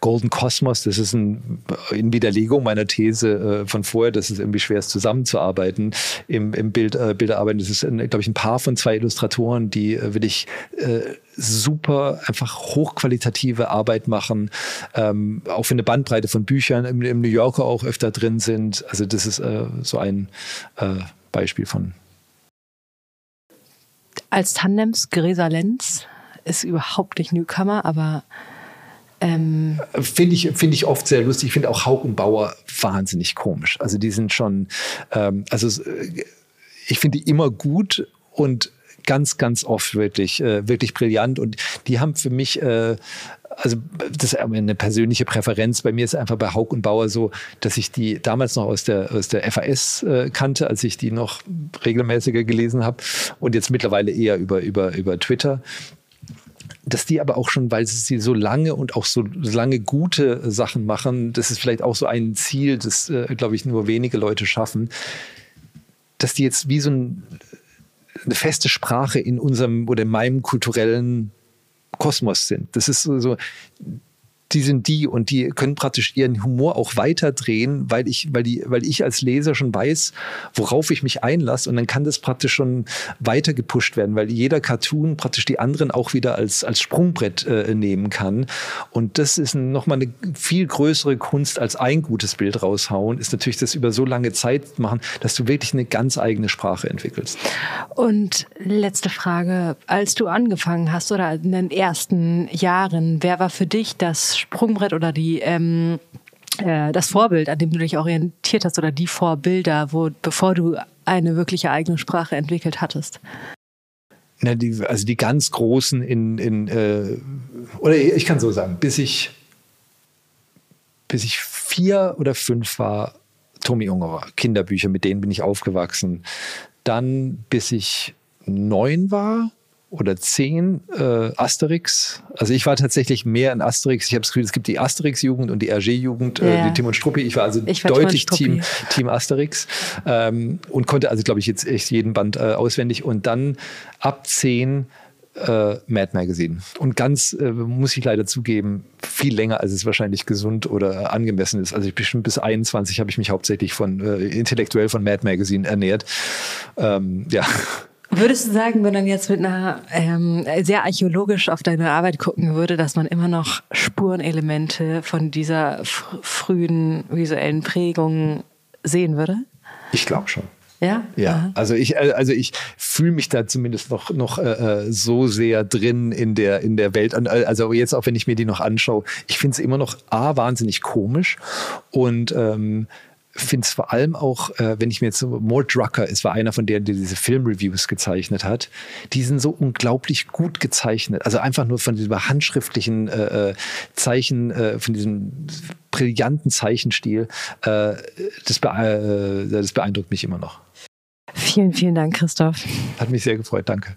Golden Cosmos, das ist ein, in Widerlegung meiner These äh, von vorher, dass es irgendwie schwer ist, zusammenzuarbeiten im, im Bild, äh, Bilderarbeiten. Das ist, glaube ich, ein Paar von zwei Illustratoren, die äh, wirklich äh, super, einfach hochqualitative Arbeit machen, ähm, auch für eine Bandbreite von Büchern im, im, New Yorker auch öfter drin sind. Also das ist äh, so ein äh, Beispiel von. Als Tandems Gräser Lenz ist überhaupt nicht Newcomer, aber ähm Finde ich, find ich oft sehr lustig. Ich finde auch Haug und Bauer wahnsinnig komisch. Also die sind schon, ähm, also äh, ich finde die immer gut und ganz, ganz oft wirklich, äh, wirklich brillant. Und die haben für mich, äh, also das ist eine persönliche Präferenz. Bei mir ist einfach bei Haug und Bauer so, dass ich die damals noch aus der, aus der FAS äh, kannte, als ich die noch regelmäßiger gelesen habe und jetzt mittlerweile eher über, über, über Twitter dass die aber auch schon, weil sie so lange und auch so lange gute Sachen machen, das ist vielleicht auch so ein Ziel, das, äh, glaube ich, nur wenige Leute schaffen, dass die jetzt wie so ein eine feste Sprache in unserem oder in meinem kulturellen Kosmos sind. Das ist so, die sind die und die können praktisch ihren Humor auch weiterdrehen, weil ich, weil die, weil ich als Leser schon weiß, worauf ich mich einlasse und dann kann das praktisch schon weiter gepusht werden, weil jeder Cartoon praktisch die anderen auch wieder als, als Sprungbrett äh, nehmen kann. Und das ist nochmal eine viel größere Kunst als ein gutes Bild raushauen, ist natürlich das über so lange Zeit machen, dass du wirklich eine ganz eigene Sprache entwickelst. Und letzte Frage, als du angefangen hast oder in den ersten Jahren, wer war für dich das Sprungbrett oder die ähm, äh, das Vorbild, an dem du dich orientiert hast oder die Vorbilder, wo bevor du eine wirkliche eigene Sprache entwickelt hattest? Na, die, also die ganz großen in, in äh, oder ich kann so sagen, bis ich bis ich vier oder fünf war, Tommy Ungerer, Kinderbücher, mit denen bin ich aufgewachsen. Dann bis ich neun war, oder zehn äh, Asterix. Also ich war tatsächlich mehr in Asterix. Ich habe das Gefühl, es gibt die Asterix-Jugend und die RG-Jugend, äh, die Tim und Struppi. Ich war also ich war deutlich Team, Team Asterix ähm, und konnte also, glaube ich, jetzt echt jeden Band äh, auswendig. Und dann ab zehn äh, Mad Magazine. Und ganz, äh, muss ich leider zugeben, viel länger, als es wahrscheinlich gesund oder angemessen ist. Also ich bestimmt bis 21 habe ich mich hauptsächlich von äh, intellektuell von Mad Magazine ernährt. Ähm, ja. Würdest du sagen, wenn man jetzt mit einer ähm, sehr archäologisch auf deine Arbeit gucken würde, dass man immer noch Spurenelemente von dieser fr frühen visuellen Prägung sehen würde? Ich glaube schon. Ja? Ja, Aha. also ich, äh, also ich fühle mich da zumindest noch, noch äh, äh, so sehr drin in der, in der Welt. Also jetzt auch, wenn ich mir die noch anschaue, ich finde es immer noch A, wahnsinnig komisch und ähm, finde es vor allem auch, äh, wenn ich mir jetzt so, Mort Drucker, es war einer von denen, der diese Filmreviews gezeichnet hat, die sind so unglaublich gut gezeichnet. Also einfach nur von diesem handschriftlichen äh, äh Zeichen, äh, von diesem brillanten Zeichenstil, äh, das, bee äh, das beeindruckt mich immer noch. Vielen, vielen Dank, Christoph. Hat mich sehr gefreut, danke.